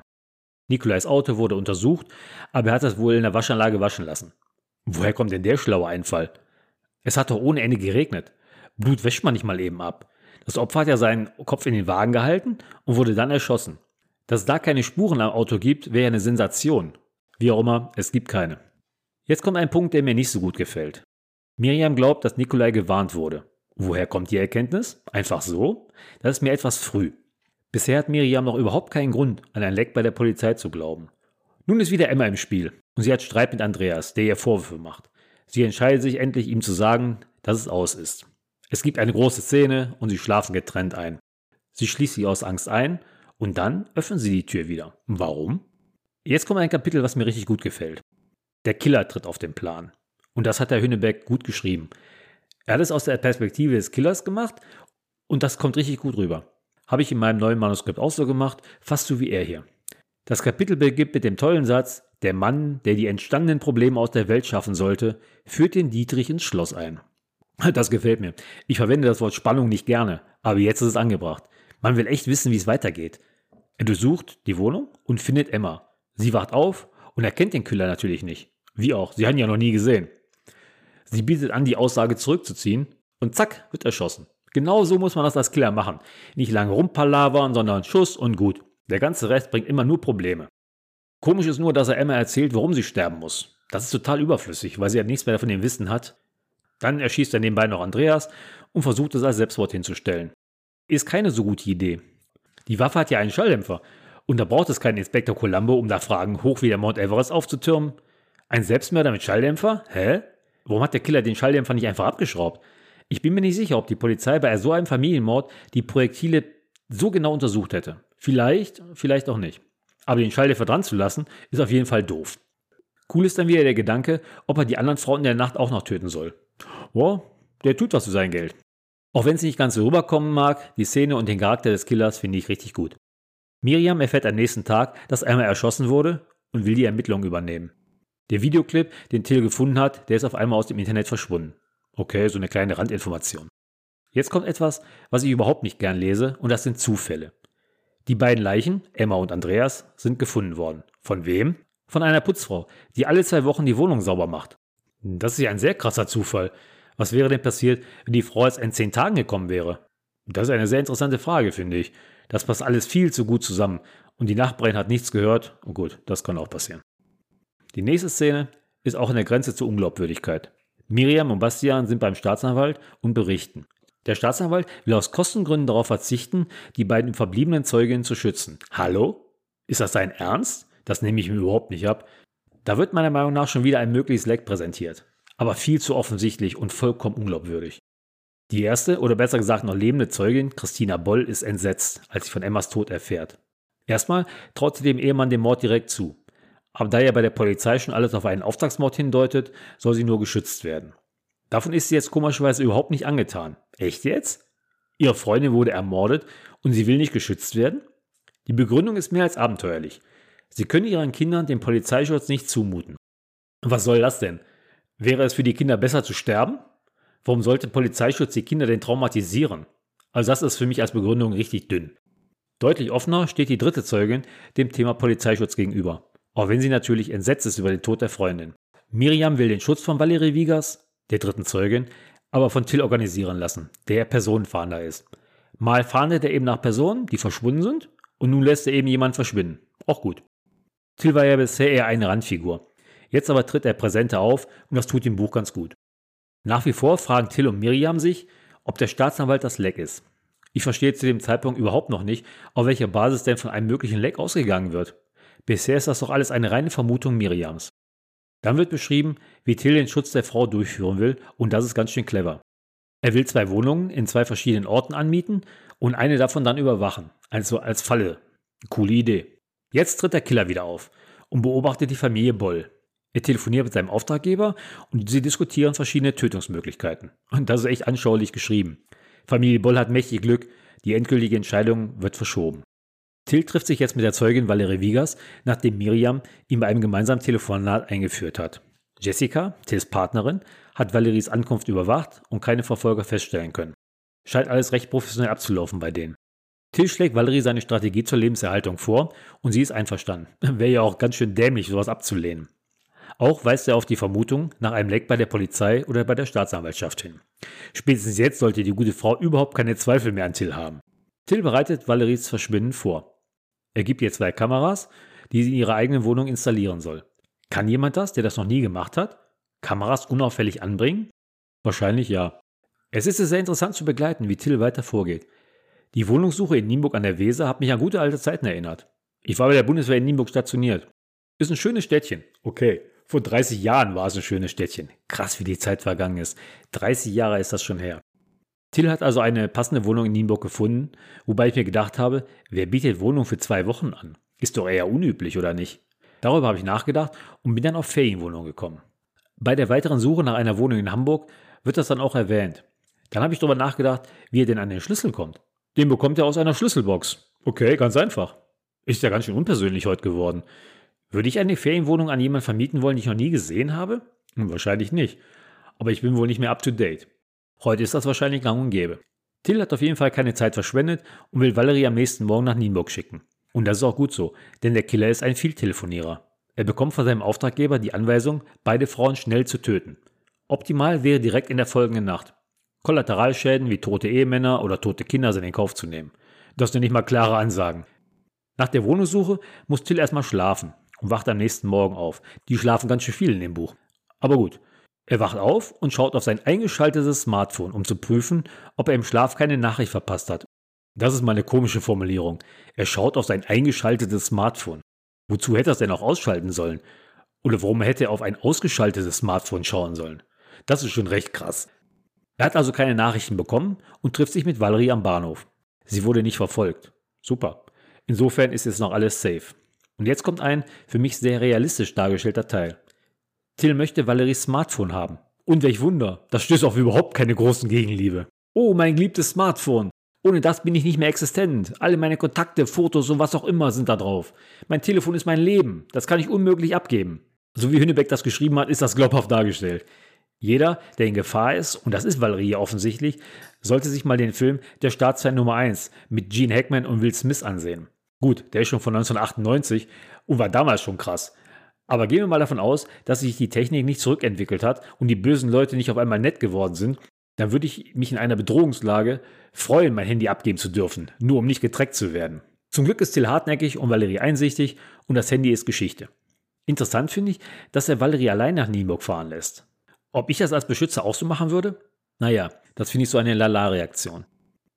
Nikolais Auto wurde untersucht, aber er hat es wohl in der Waschanlage waschen lassen. Woher kommt denn der schlaue Einfall? Es hat doch ohne Ende geregnet. Blut wäscht man nicht mal eben ab. Das Opfer hat ja seinen Kopf in den Wagen gehalten und wurde dann erschossen. Dass es da keine Spuren am Auto gibt, wäre eine Sensation. Wie auch immer, es gibt keine. Jetzt kommt ein Punkt, der mir nicht so gut gefällt. Miriam glaubt, dass Nikolai gewarnt wurde. Woher kommt die Erkenntnis? Einfach so? Das ist mir etwas früh. Bisher hat Miriam noch überhaupt keinen Grund, an ein Leck bei der Polizei zu glauben. Nun ist wieder Emma im Spiel und sie hat Streit mit Andreas, der ihr Vorwürfe macht. Sie entscheidet sich endlich, ihm zu sagen, dass es aus ist. Es gibt eine große Szene und sie schlafen getrennt ein. Sie schließt sie aus Angst ein und dann öffnen sie die Tür wieder. Warum? Jetzt kommt ein Kapitel, was mir richtig gut gefällt. Der Killer tritt auf den Plan. Und das hat der Hünnebeck gut geschrieben. Er hat es aus der Perspektive des Killers gemacht und das kommt richtig gut rüber. Habe ich in meinem neuen Manuskript auch so gemacht, fast so wie er hier. Das Kapitel beginnt mit dem tollen Satz, der Mann, der die entstandenen Probleme aus der Welt schaffen sollte, führt den Dietrich ins Schloss ein. [LAUGHS] Das gefällt mir. Ich verwende das Wort Spannung nicht gerne, aber jetzt ist es angebracht. Man will echt wissen, wie es weitergeht. Er durchsucht die Wohnung und findet Emma. Sie wacht auf und erkennt den Killer natürlich nicht. Wie auch, sie hat ihn ja noch nie gesehen. Sie bietet an, die Aussage zurückzuziehen und zack, wird erschossen. Genau so muss man das als Killer machen. Nicht lange rumpalavern, sondern Schuss und gut. Der ganze Rest bringt immer nur Probleme. Komisch ist nur, dass er Emma erzählt, warum sie sterben muss. Das ist total überflüssig, weil sie ja nichts mehr von dem Wissen hat. Dann erschießt er nebenbei noch Andreas und versucht es als Selbstmord hinzustellen. Ist keine so gute Idee. Die Waffe hat ja einen Schalldämpfer und da braucht es keinen Inspektor Columbo, um da Fragen hoch wie der Mount Everest aufzutürmen. Ein Selbstmörder mit Schalldämpfer? Hä? Warum hat der Killer den Schalldämpfer nicht einfach abgeschraubt? Ich bin mir nicht sicher, ob die Polizei bei so einem Familienmord die Projektile so genau untersucht hätte. Vielleicht, vielleicht auch nicht. Aber den Schalldämpfer dran zu lassen, ist auf jeden Fall doof. Cool ist dann wieder der Gedanke, ob er die anderen Frauen in der Nacht auch noch töten soll. Boah, der tut was für sein Geld. Auch wenn es nicht ganz so rüberkommen mag, die Szene und den Charakter des Killers finde ich richtig gut. Miriam erfährt am nächsten Tag, dass einmal erschossen wurde und will die Ermittlungen übernehmen. Der Videoclip, den Till gefunden hat, der ist auf einmal aus dem Internet verschwunden. Okay, so eine kleine Randinformation. Jetzt kommt etwas, was ich überhaupt nicht gern lese, und das sind Zufälle. Die beiden Leichen, Emma und Andreas, sind gefunden worden. Von wem? Von einer Putzfrau, die alle zwei Wochen die Wohnung sauber macht. Das ist ja ein sehr krasser Zufall. Was wäre denn passiert, wenn die Frau erst in zehn Tagen gekommen wäre? Das ist eine sehr interessante Frage, finde ich. Das passt alles viel zu gut zusammen. Und die Nachbarin hat nichts gehört. Und gut, das kann auch passieren. Die nächste Szene ist auch an der Grenze zur Unglaubwürdigkeit. Miriam und Bastian sind beim Staatsanwalt und berichten. Der Staatsanwalt will aus Kostengründen darauf verzichten, die beiden verbliebenen Zeuginnen zu schützen. Hallo? Ist das dein Ernst? Das nehme ich mir überhaupt nicht ab. Da wird meiner Meinung nach schon wieder ein mögliches Leck präsentiert. Aber viel zu offensichtlich und vollkommen unglaubwürdig. Die erste, oder besser gesagt noch lebende Zeugin, Christina Boll, ist entsetzt, als sie von Emmas Tod erfährt. Erstmal traut sie dem Ehemann den Mord direkt zu. Aber da ja bei der Polizei schon alles auf einen Auftragsmord hindeutet, soll sie nur geschützt werden. Davon ist sie jetzt komischerweise überhaupt nicht angetan. Echt jetzt? Ihre Freundin wurde ermordet und sie will nicht geschützt werden? Die Begründung ist mehr als abenteuerlich. Sie können ihren Kindern den Polizeischutz nicht zumuten. Was soll das denn? Wäre es für die Kinder besser zu sterben? Warum sollte Polizeischutz die Kinder denn traumatisieren? Also das ist für mich als Begründung richtig dünn. Deutlich offener steht die dritte Zeugin dem Thema Polizeischutz gegenüber. Auch wenn sie natürlich entsetzt ist über den Tod der Freundin. Miriam will den Schutz von Valerie Wiegers, der dritten Zeugin, aber von Till organisieren lassen, der Personenfahnder ist. Mal fahndet er eben nach Personen, die verschwunden sind, und nun lässt er eben jemanden verschwinden. Auch gut. Till war ja bisher eher eine Randfigur. Jetzt aber tritt er präsenter auf und das tut dem Buch ganz gut. Nach wie vor fragen Till und Miriam sich, ob der Staatsanwalt das Leck ist. Ich verstehe zu dem Zeitpunkt überhaupt noch nicht, auf welcher Basis denn von einem möglichen Leck ausgegangen wird. Bisher ist das doch alles eine reine Vermutung Miriams. Dann wird beschrieben, wie Till den Schutz der Frau durchführen will, und das ist ganz schön clever. Er will zwei Wohnungen in zwei verschiedenen Orten anmieten und eine davon dann überwachen, also als Falle. Coole Idee. Jetzt tritt der Killer wieder auf und beobachtet die Familie Boll. Er telefoniert mit seinem Auftraggeber und sie diskutieren verschiedene Tötungsmöglichkeiten. Und das ist echt anschaulich geschrieben. Familie Boll hat mächtig Glück, die endgültige Entscheidung wird verschoben. Till trifft sich jetzt mit der Zeugin Valerie Vigas, nachdem Miriam ihn bei einem gemeinsamen Telefonat eingeführt hat. Jessica, Tills Partnerin, hat Valeries Ankunft überwacht und keine Verfolger feststellen können. Scheint alles recht professionell abzulaufen bei denen. Till schlägt Valerie seine Strategie zur Lebenserhaltung vor und sie ist einverstanden. [LAUGHS] Wäre ja auch ganz schön dämlich, sowas abzulehnen. Auch weist er auf die Vermutung nach einem Leck bei der Polizei oder bei der Staatsanwaltschaft hin. Spätestens jetzt sollte die gute Frau überhaupt keine Zweifel mehr an Till haben. Till bereitet Valeries Verschwinden vor. Er gibt ihr zwei Kameras, die sie in ihrer eigenen Wohnung installieren soll. Kann jemand das, der das noch nie gemacht hat? Kameras unauffällig anbringen? Wahrscheinlich ja. Es ist sehr interessant zu begleiten, wie Till weiter vorgeht. Die Wohnungssuche in Nienburg an der Weser hat mich an gute alte Zeiten erinnert. Ich war bei der Bundeswehr in Nienburg stationiert. Ist ein schönes Städtchen. Okay. Vor 30 Jahren war es ein schönes Städtchen. Krass, wie die Zeit vergangen ist. 30 Jahre ist das schon her. Till hat also eine passende Wohnung in Nienburg gefunden, wobei ich mir gedacht habe, wer bietet Wohnung für zwei Wochen an? Ist doch eher unüblich, oder nicht? Darüber habe ich nachgedacht und bin dann auf Ferienwohnung gekommen. Bei der weiteren Suche nach einer Wohnung in Hamburg wird das dann auch erwähnt. Dann habe ich darüber nachgedacht, wie er denn an den Schlüssel kommt. Den bekommt er aus einer Schlüsselbox. Okay, ganz einfach. Ist ja ganz schön unpersönlich heute geworden. Würde ich eine Ferienwohnung an jemanden vermieten wollen, die ich noch nie gesehen habe? Hm, wahrscheinlich nicht. Aber ich bin wohl nicht mehr up to date. Heute ist das wahrscheinlich gang und gäbe. Till hat auf jeden Fall keine Zeit verschwendet und will Valerie am nächsten Morgen nach Nienburg schicken. Und das ist auch gut so, denn der Killer ist ein Vieltelefonierer. Er bekommt von seinem Auftraggeber die Anweisung, beide Frauen schnell zu töten. Optimal wäre direkt in der folgenden Nacht. Kollateralschäden wie tote Ehemänner oder tote Kinder sind in Kauf zu nehmen. Das sind nicht mal klare Ansagen. Nach der Wohnungssuche muss Till erstmal schlafen und wacht am nächsten Morgen auf. Die schlafen ganz schön viel in dem Buch. Aber gut. Er wacht auf und schaut auf sein eingeschaltetes Smartphone, um zu prüfen, ob er im Schlaf keine Nachricht verpasst hat. Das ist mal eine komische Formulierung. Er schaut auf sein eingeschaltetes Smartphone. Wozu hätte er es denn auch ausschalten sollen? Oder warum hätte er auf ein ausgeschaltetes Smartphone schauen sollen? Das ist schon recht krass. Er hat also keine Nachrichten bekommen und trifft sich mit Valerie am Bahnhof. Sie wurde nicht verfolgt. Super. Insofern ist jetzt noch alles safe. Und jetzt kommt ein für mich sehr realistisch dargestellter Teil. Till möchte Valeries Smartphone haben. Und welch Wunder, das stößt auf überhaupt keine großen Gegenliebe. Oh, mein geliebtes Smartphone. Ohne das bin ich nicht mehr existent. Alle meine Kontakte, Fotos und was auch immer sind da drauf. Mein Telefon ist mein Leben. Das kann ich unmöglich abgeben. So wie Hünnebeck das geschrieben hat, ist das glaubhaft dargestellt. Jeder, der in Gefahr ist, und das ist Valerie offensichtlich, sollte sich mal den Film Der Staatsfeind Nummer 1 mit Gene Hackman und Will Smith ansehen. Gut, der ist schon von 1998 und war damals schon krass. Aber gehen wir mal davon aus, dass sich die Technik nicht zurückentwickelt hat und die bösen Leute nicht auf einmal nett geworden sind, dann würde ich mich in einer Bedrohungslage freuen, mein Handy abgeben zu dürfen, nur um nicht getrackt zu werden. Zum Glück ist Till hartnäckig und Valerie einsichtig und das Handy ist Geschichte. Interessant finde ich, dass er Valerie allein nach Nienburg fahren lässt. Ob ich das als Beschützer auch so machen würde? Naja, das finde ich so eine Lala-Reaktion.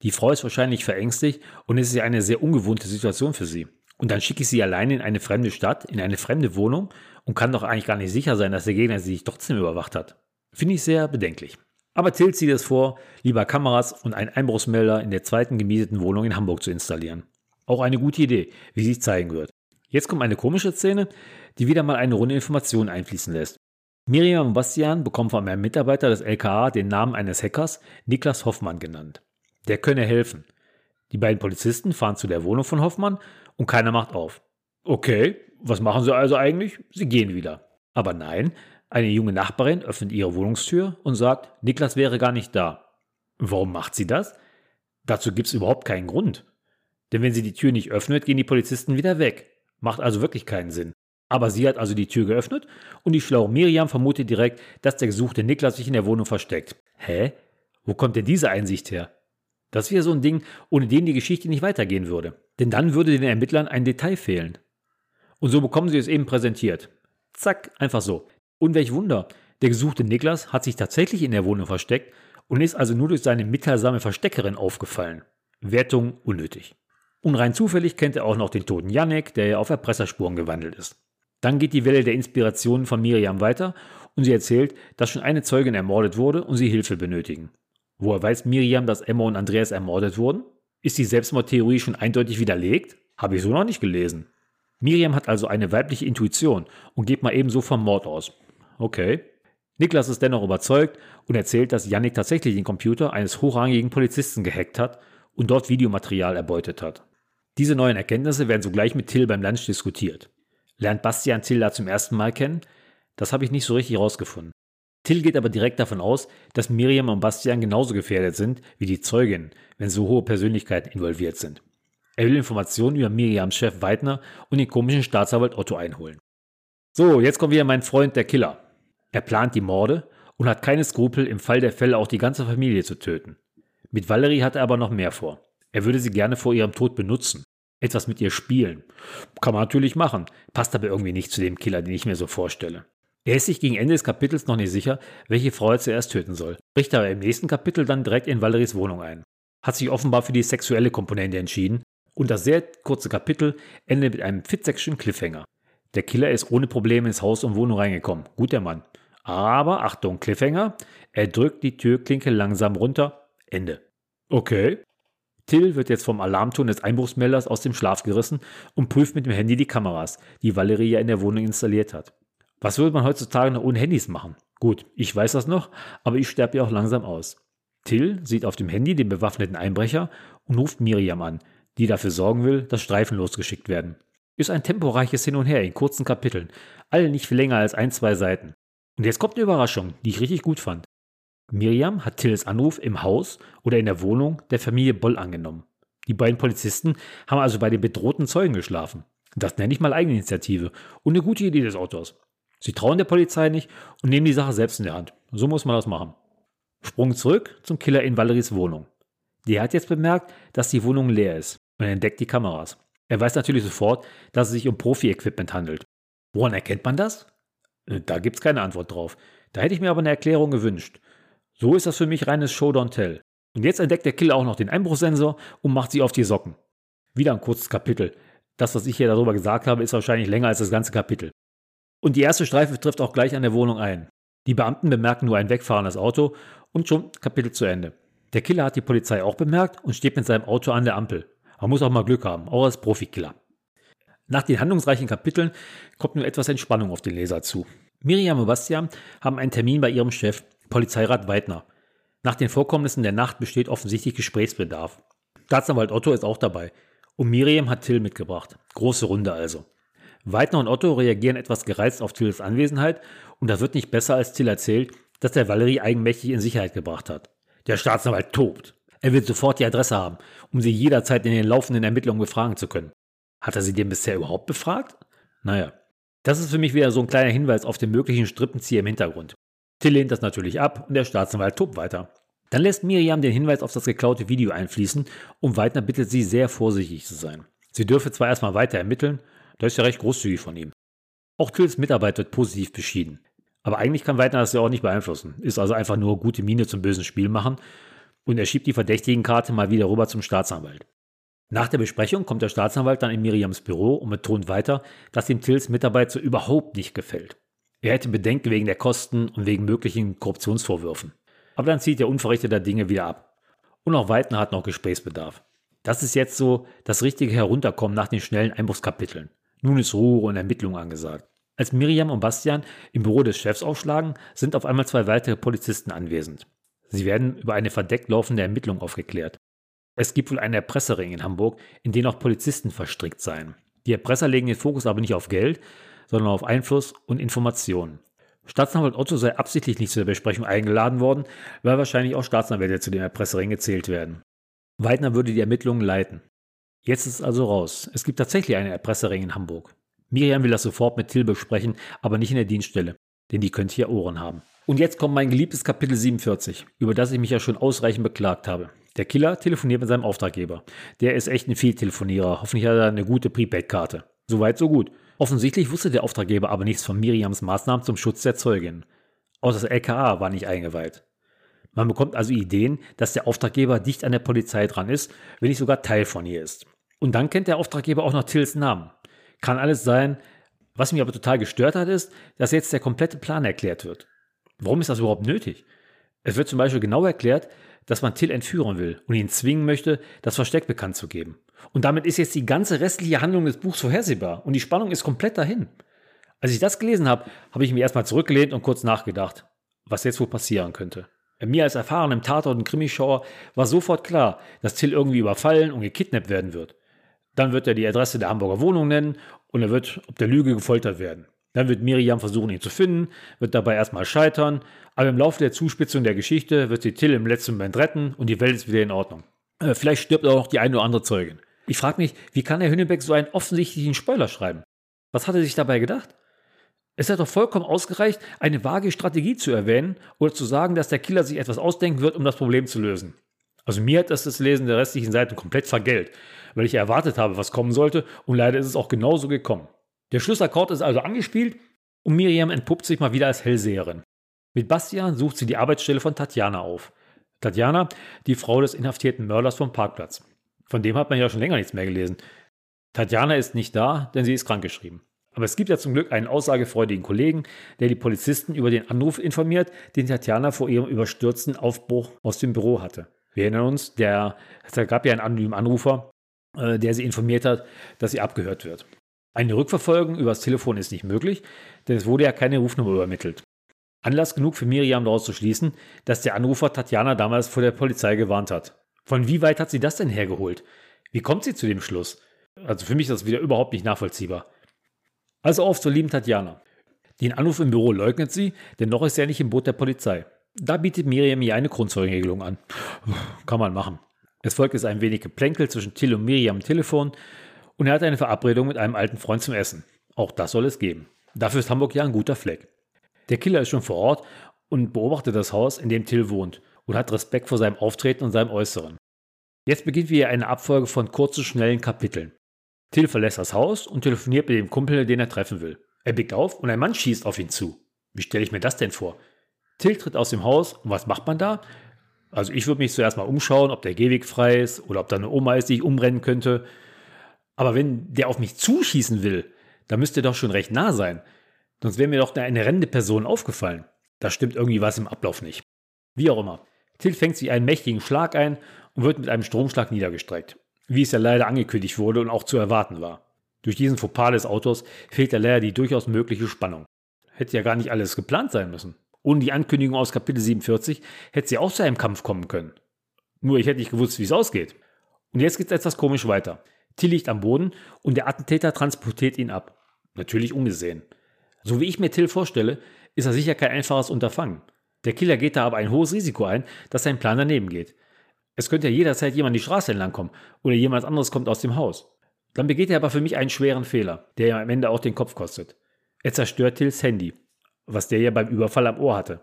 Die Frau ist wahrscheinlich verängstigt und es ist ja eine sehr ungewohnte Situation für sie. Und dann schicke ich sie alleine in eine fremde Stadt, in eine fremde Wohnung und kann doch eigentlich gar nicht sicher sein, dass der Gegner sie sich trotzdem überwacht hat. Finde ich sehr bedenklich. Aber Till zieht es vor, lieber Kameras und einen Einbruchsmelder in der zweiten gemieteten Wohnung in Hamburg zu installieren. Auch eine gute Idee, wie sich zeigen wird. Jetzt kommt eine komische Szene, die wieder mal eine Runde Informationen einfließen lässt. Miriam und Bastian bekommen von einem Mitarbeiter des LKA den Namen eines Hackers, Niklas Hoffmann genannt. Der könne helfen. Die beiden Polizisten fahren zu der Wohnung von Hoffmann und keiner macht auf. Okay, was machen sie also eigentlich? Sie gehen wieder. Aber nein, eine junge Nachbarin öffnet ihre Wohnungstür und sagt, Niklas wäre gar nicht da. Warum macht sie das? Dazu gibt es überhaupt keinen Grund. Denn wenn sie die Tür nicht öffnet, gehen die Polizisten wieder weg. Macht also wirklich keinen Sinn. Aber sie hat also die Tür geöffnet und die schlaue Miriam vermutet direkt, dass der gesuchte Niklas sich in der Wohnung versteckt. Hä? Wo kommt denn diese Einsicht her? Das wäre so ein Ding, ohne den die Geschichte nicht weitergehen würde. Denn dann würde den Ermittlern ein Detail fehlen. Und so bekommen sie es eben präsentiert. Zack, einfach so. Und welch Wunder, der gesuchte Niklas hat sich tatsächlich in der Wohnung versteckt und ist also nur durch seine mitteilsame Versteckerin aufgefallen. Wertung unnötig. Und rein zufällig kennt er auch noch den toten Janek, der ja auf Erpresserspuren gewandelt ist. Dann geht die Welle der Inspirationen von Miriam weiter und sie erzählt, dass schon eine Zeugin ermordet wurde und sie Hilfe benötigen. Woher weiß Miriam, dass Emma und Andreas ermordet wurden? Ist die Selbstmordtheorie schon eindeutig widerlegt? Habe ich so noch nicht gelesen. Miriam hat also eine weibliche Intuition und geht mal ebenso vom Mord aus. Okay. Niklas ist dennoch überzeugt und erzählt, dass Yannick tatsächlich den Computer eines hochrangigen Polizisten gehackt hat und dort Videomaterial erbeutet hat. Diese neuen Erkenntnisse werden sogleich mit Till beim Lunch diskutiert. Lernt Bastian Till da zum ersten Mal kennen? Das habe ich nicht so richtig rausgefunden. Till geht aber direkt davon aus, dass Miriam und Bastian genauso gefährdet sind wie die Zeugin, wenn so hohe Persönlichkeiten involviert sind. Er will Informationen über Miriams Chef Weidner und den komischen Staatsanwalt Otto einholen. So, jetzt kommt wieder mein Freund, der Killer. Er plant die Morde und hat keine Skrupel, im Fall der Fälle auch die ganze Familie zu töten. Mit Valerie hat er aber noch mehr vor. Er würde sie gerne vor ihrem Tod benutzen etwas mit ihr spielen. Kann man natürlich machen, passt aber irgendwie nicht zu dem Killer, den ich mir so vorstelle. Er ist sich gegen Ende des Kapitels noch nicht sicher, welche Frau er zuerst töten soll, bricht aber im nächsten Kapitel dann direkt in Valeries Wohnung ein. Hat sich offenbar für die sexuelle Komponente entschieden und das sehr kurze Kapitel endet mit einem Fitzekschen Cliffhanger. Der Killer ist ohne Probleme ins Haus und Wohnung reingekommen. Gut der Mann. Aber Achtung, Cliffhanger, er drückt die Türklinke langsam runter. Ende. Okay, Till wird jetzt vom Alarmton des Einbruchsmelders aus dem Schlaf gerissen und prüft mit dem Handy die Kameras, die Valerie ja in der Wohnung installiert hat. Was würde man heutzutage noch ohne Handys machen? Gut, ich weiß das noch, aber ich sterbe ja auch langsam aus. Till sieht auf dem Handy den bewaffneten Einbrecher und ruft Miriam an, die dafür sorgen will, dass Streifen losgeschickt werden. Ist ein temporeiches Hin und Her in kurzen Kapiteln, alle nicht viel länger als ein, zwei Seiten. Und jetzt kommt eine Überraschung, die ich richtig gut fand. Miriam hat Tills Anruf im Haus oder in der Wohnung der Familie Boll angenommen. Die beiden Polizisten haben also bei den bedrohten Zeugen geschlafen. Das nenne ich mal Eigeninitiative und eine gute Idee des Autors. Sie trauen der Polizei nicht und nehmen die Sache selbst in der Hand. So muss man das machen. Sprung zurück zum Killer in Valeries Wohnung. Der hat jetzt bemerkt, dass die Wohnung leer ist und entdeckt die Kameras. Er weiß natürlich sofort, dass es sich um Profi-Equipment handelt. Woran erkennt man das? Äh, da gibt es keine Antwort drauf. Da hätte ich mir aber eine Erklärung gewünscht. So ist das für mich reines Show Don't Tell. Und jetzt entdeckt der Killer auch noch den Einbruchsensor und macht sie auf die Socken. Wieder ein kurzes Kapitel. Das, was ich hier darüber gesagt habe, ist wahrscheinlich länger als das ganze Kapitel. Und die erste Streife trifft auch gleich an der Wohnung ein. Die Beamten bemerken nur ein wegfahrendes Auto und schon Kapitel zu Ende. Der Killer hat die Polizei auch bemerkt und steht mit seinem Auto an der Ampel. Man muss auch mal Glück haben, auch als Profikiller. Nach den handlungsreichen Kapiteln kommt nun etwas Entspannung auf den Leser zu. Miriam und Bastian haben einen Termin bei ihrem Chef Polizeirat Weidner. Nach den Vorkommnissen der Nacht besteht offensichtlich Gesprächsbedarf. Staatsanwalt Otto ist auch dabei. Und Miriam hat Till mitgebracht. Große Runde also. Weidner und Otto reagieren etwas gereizt auf Tills Anwesenheit und da wird nicht besser, als Till erzählt, dass der Valerie eigenmächtig in Sicherheit gebracht hat. Der Staatsanwalt tobt. Er will sofort die Adresse haben, um sie jederzeit in den laufenden Ermittlungen befragen zu können. Hat er sie denn bisher überhaupt befragt? Naja, das ist für mich wieder so ein kleiner Hinweis auf den möglichen Strippenzieher im Hintergrund. Till lehnt das natürlich ab und der Staatsanwalt tobt weiter. Dann lässt Miriam den Hinweis auf das geklaute Video einfließen und Weidner bittet sie, sehr vorsichtig zu sein. Sie dürfe zwar erstmal weiter ermitteln, das ist ja recht großzügig von ihm. Auch Tills Mitarbeit wird positiv beschieden. Aber eigentlich kann Weidner das ja auch nicht beeinflussen. Ist also einfach nur gute Miene zum bösen Spiel machen und er schiebt die Verdächtigenkarte mal wieder rüber zum Staatsanwalt. Nach der Besprechung kommt der Staatsanwalt dann in Miriams Büro und betont weiter, dass ihm Tills Mitarbeit so überhaupt nicht gefällt. Er hätte Bedenken wegen der Kosten und wegen möglichen Korruptionsvorwürfen. Aber dann zieht er unverrichteter Dinge wieder ab. Und auch Weidner hat noch Gesprächsbedarf. Das ist jetzt so das richtige Herunterkommen nach den schnellen Einbruchskapiteln. Nun ist Ruhe und Ermittlung angesagt. Als Miriam und Bastian im Büro des Chefs aufschlagen, sind auf einmal zwei weitere Polizisten anwesend. Sie werden über eine verdeckt laufende Ermittlung aufgeklärt. Es gibt wohl einen Erpresserring in Hamburg, in den auch Polizisten verstrickt seien. Die Erpresser legen den Fokus aber nicht auf Geld, sondern auf Einfluss und Informationen. Staatsanwalt Otto sei absichtlich nicht zu der Besprechung eingeladen worden, weil wahrscheinlich auch Staatsanwälte zu dem Erpresserring gezählt werden. Weidner würde die Ermittlungen leiten. Jetzt ist es also raus. Es gibt tatsächlich einen Erpresserring in Hamburg. Miriam will das sofort mit Till besprechen, aber nicht in der Dienststelle, denn die könnte hier Ohren haben. Und jetzt kommt mein geliebtes Kapitel 47, über das ich mich ja schon ausreichend beklagt habe. Der Killer telefoniert mit seinem Auftraggeber. Der ist echt ein Vieltelefonierer. Hoffentlich hat er eine gute Prepaid-Karte. Soweit, so gut. Offensichtlich wusste der Auftraggeber aber nichts von Miriams Maßnahmen zum Schutz der Zeugin. Auch das LKA war nicht eingeweiht. Man bekommt also Ideen, dass der Auftraggeber dicht an der Polizei dran ist, wenn nicht sogar Teil von ihr ist. Und dann kennt der Auftraggeber auch noch Tills Namen. Kann alles sein. Was mich aber total gestört hat, ist, dass jetzt der komplette Plan erklärt wird. Warum ist das überhaupt nötig? Es wird zum Beispiel genau erklärt, dass man Till entführen will und ihn zwingen möchte, das Versteck bekannt zu geben. Und damit ist jetzt die ganze restliche Handlung des Buchs vorhersehbar und die Spannung ist komplett dahin. Als ich das gelesen habe, habe ich mich erstmal zurückgelehnt und kurz nachgedacht, was jetzt wohl passieren könnte. Mir als erfahrenem Tatort- und Krimischauer war sofort klar, dass Till irgendwie überfallen und gekidnappt werden wird. Dann wird er die Adresse der Hamburger Wohnung nennen und er wird ob der Lüge gefoltert werden. Dann wird Miriam versuchen, ihn zu finden, wird dabei erstmal scheitern, aber im Laufe der Zuspitzung der Geschichte wird sie Till im letzten Moment retten und die Welt ist wieder in Ordnung. Äh, vielleicht stirbt auch noch die eine oder andere Zeugin. Ich frage mich, wie kann der Hünnebeck so einen offensichtlichen Spoiler schreiben? Was hat er sich dabei gedacht? Es hat doch vollkommen ausgereicht, eine vage Strategie zu erwähnen oder zu sagen, dass der Killer sich etwas ausdenken wird, um das Problem zu lösen. Also mir hat das das Lesen der restlichen Seiten komplett vergällt, weil ich erwartet habe, was kommen sollte und leider ist es auch genauso gekommen. Der Schlussakkord ist also angespielt und Miriam entpuppt sich mal wieder als Hellseherin. Mit Bastian sucht sie die Arbeitsstelle von Tatjana auf. Tatjana, die Frau des inhaftierten Mörders vom Parkplatz. Von dem hat man ja schon länger nichts mehr gelesen. Tatjana ist nicht da, denn sie ist krankgeschrieben. Aber es gibt ja zum Glück einen aussagefreudigen Kollegen, der die Polizisten über den Anruf informiert, den Tatjana vor ihrem überstürzten Aufbruch aus dem Büro hatte. Wir erinnern uns, der, es gab ja einen anonymen Anrufer, äh, der sie informiert hat, dass sie abgehört wird. Eine Rückverfolgung übers Telefon ist nicht möglich, denn es wurde ja keine Rufnummer übermittelt. Anlass genug für Miriam daraus zu schließen, dass der Anrufer Tatjana damals vor der Polizei gewarnt hat. Von wie weit hat sie das denn hergeholt? Wie kommt sie zu dem Schluss? Also für mich ist das wieder überhaupt nicht nachvollziehbar. Also auf zur lieben Tatjana. Den Anruf im Büro leugnet sie, denn noch ist er nicht im Boot der Polizei. Da bietet Miriam ihr eine Grundzeugenregelung an. Kann man machen. Es folgt jetzt ein wenig Geplänkel zwischen Till und Miriam am Telefon und er hat eine Verabredung mit einem alten Freund zum Essen. Auch das soll es geben. Dafür ist Hamburg ja ein guter Fleck. Der Killer ist schon vor Ort und beobachtet das Haus, in dem Till wohnt und hat Respekt vor seinem Auftreten und seinem Äußeren. Jetzt beginnt wieder eine Abfolge von kurzen, schnellen Kapiteln. Till verlässt das Haus und telefoniert mit dem Kumpel, den er treffen will. Er blickt auf und ein Mann schießt auf ihn zu. Wie stelle ich mir das denn vor? Till tritt aus dem Haus und was macht man da? Also ich würde mich zuerst mal umschauen, ob der Gehweg frei ist oder ob da eine Oma ist, die ich umbrennen könnte. Aber wenn der auf mich zuschießen will, dann müsste er doch schon recht nah sein. Sonst wäre mir doch eine rennende Person aufgefallen. Da stimmt irgendwie was im Ablauf nicht. Wie auch immer. Till fängt sich einen mächtigen Schlag ein und wird mit einem Stromschlag niedergestreckt. Wie es ja leider angekündigt wurde und auch zu erwarten war. Durch diesen Fauxpas des Autos fehlt der leider die durchaus mögliche Spannung. Hätte ja gar nicht alles geplant sein müssen. Ohne die Ankündigung aus Kapitel 47 hätte sie auch zu einem Kampf kommen können. Nur ich hätte nicht gewusst, wie es ausgeht. Und jetzt geht es etwas komisch weiter. Till liegt am Boden und der Attentäter transportiert ihn ab. Natürlich ungesehen. So wie ich mir Till vorstelle, ist das sicher kein einfaches Unterfangen. Der Killer geht da aber ein hohes Risiko ein, dass sein Plan daneben geht. Es könnte ja jederzeit jemand die Straße entlang kommen oder jemand anderes kommt aus dem Haus. Dann begeht er aber für mich einen schweren Fehler, der ihm am Ende auch den Kopf kostet. Er zerstört Tills Handy, was der ja beim Überfall am Ohr hatte.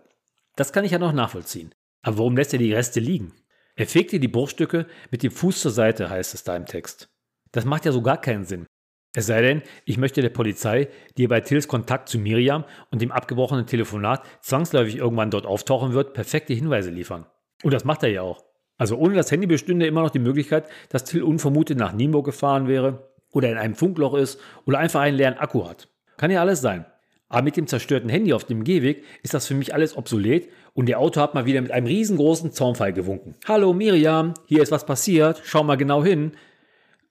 Das kann ich ja noch nachvollziehen. Aber warum lässt er die Reste liegen? Er fegte die Bruchstücke mit dem Fuß zur Seite, heißt es da im Text. Das macht ja so gar keinen Sinn. Es sei denn, ich möchte der Polizei, die bei Tills Kontakt zu Miriam und dem abgebrochenen Telefonat zwangsläufig irgendwann dort auftauchen wird, perfekte Hinweise liefern. Und das macht er ja auch. Also ohne das Handy bestünde immer noch die Möglichkeit, dass Till unvermutet nach Nimo gefahren wäre oder in einem Funkloch ist oder einfach einen leeren Akku hat. Kann ja alles sein. Aber mit dem zerstörten Handy auf dem Gehweg ist das für mich alles obsolet und der Auto hat mal wieder mit einem riesengroßen Zaunpfeil gewunken. Hallo Miriam, hier ist was passiert, schau mal genau hin.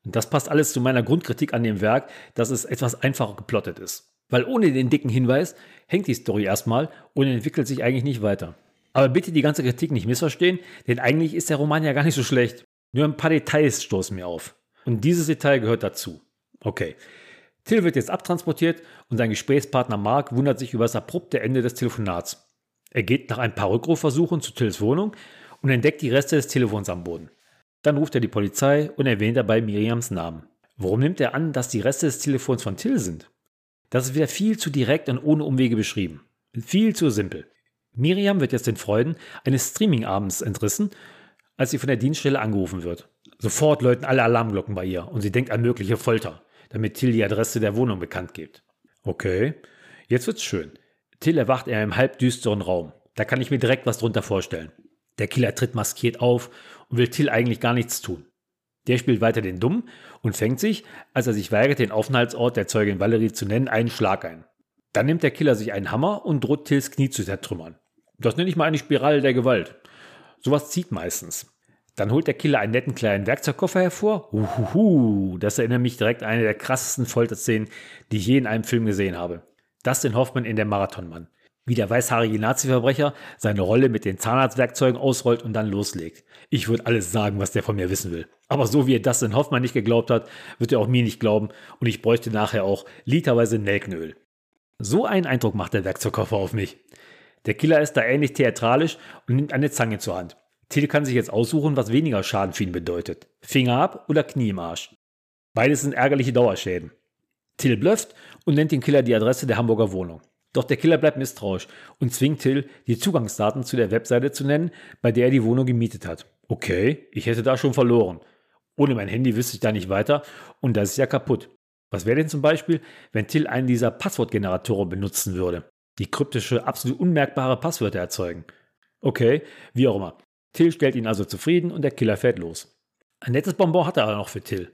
Und das passt alles zu meiner Grundkritik an dem Werk, dass es etwas einfacher geplottet ist. Weil ohne den dicken Hinweis hängt die Story erstmal und entwickelt sich eigentlich nicht weiter. Aber bitte die ganze Kritik nicht missverstehen, denn eigentlich ist der Roman ja gar nicht so schlecht. Nur ein paar Details stoßen mir auf. Und dieses Detail gehört dazu. Okay. Till wird jetzt abtransportiert und sein Gesprächspartner Mark wundert sich über das abrupte Ende des Telefonats. Er geht nach ein paar Rückrufversuchen zu Tills Wohnung und entdeckt die Reste des Telefons am Boden. Dann ruft er die Polizei und erwähnt dabei Miriams Namen. Warum nimmt er an, dass die Reste des Telefons von Till sind? Das ist wieder viel zu direkt und ohne Umwege beschrieben. Viel zu simpel. Miriam wird jetzt den Freuden eines Streaming-Abends entrissen, als sie von der Dienststelle angerufen wird. Sofort läuten alle Alarmglocken bei ihr und sie denkt an mögliche Folter, damit Till die Adresse der Wohnung bekannt gibt. Okay, jetzt wird's schön. Till erwacht in einem halbdüsteren Raum. Da kann ich mir direkt was drunter vorstellen. Der Killer tritt maskiert auf und will Till eigentlich gar nichts tun. Der spielt weiter den Dumm und fängt sich, als er sich weigert, den Aufenthaltsort der Zeugin Valerie zu nennen, einen Schlag ein. Dann nimmt der Killer sich einen Hammer und droht Tills Knie zu zertrümmern. Das nenne ich mal eine Spirale der Gewalt. Sowas zieht meistens. Dann holt der Killer einen netten kleinen Werkzeugkoffer hervor. Uhuhu, das erinnert mich direkt an eine der krassesten Folterszenen, die ich je in einem Film gesehen habe. Dustin Hoffman in der Marathonmann wie der weißhaarige Nazi-Verbrecher seine Rolle mit den Zahnarztwerkzeugen ausrollt und dann loslegt. Ich würde alles sagen, was der von mir wissen will. Aber so wie er das in Hoffmann nicht geglaubt hat, wird er auch mir nicht glauben und ich bräuchte nachher auch literweise Nelkenöl. So einen Eindruck macht der Werkzeugkoffer auf mich. Der Killer ist da ähnlich theatralisch und nimmt eine Zange zur Hand. Till kann sich jetzt aussuchen, was weniger Schaden für ihn bedeutet. Finger ab oder Knie im Arsch. Beides sind ärgerliche Dauerschäden. Till blufft und nennt dem Killer die Adresse der Hamburger Wohnung. Doch der Killer bleibt misstrauisch und zwingt Till, die Zugangsdaten zu der Webseite zu nennen, bei der er die Wohnung gemietet hat. Okay, ich hätte da schon verloren. Ohne mein Handy wüsste ich da nicht weiter und das ist ja kaputt. Was wäre denn zum Beispiel, wenn Till einen dieser Passwortgeneratoren benutzen würde, die kryptische, absolut unmerkbare Passwörter erzeugen? Okay, wie auch immer. Till stellt ihn also zufrieden und der Killer fährt los. Ein nettes Bonbon hat er aber noch für Till.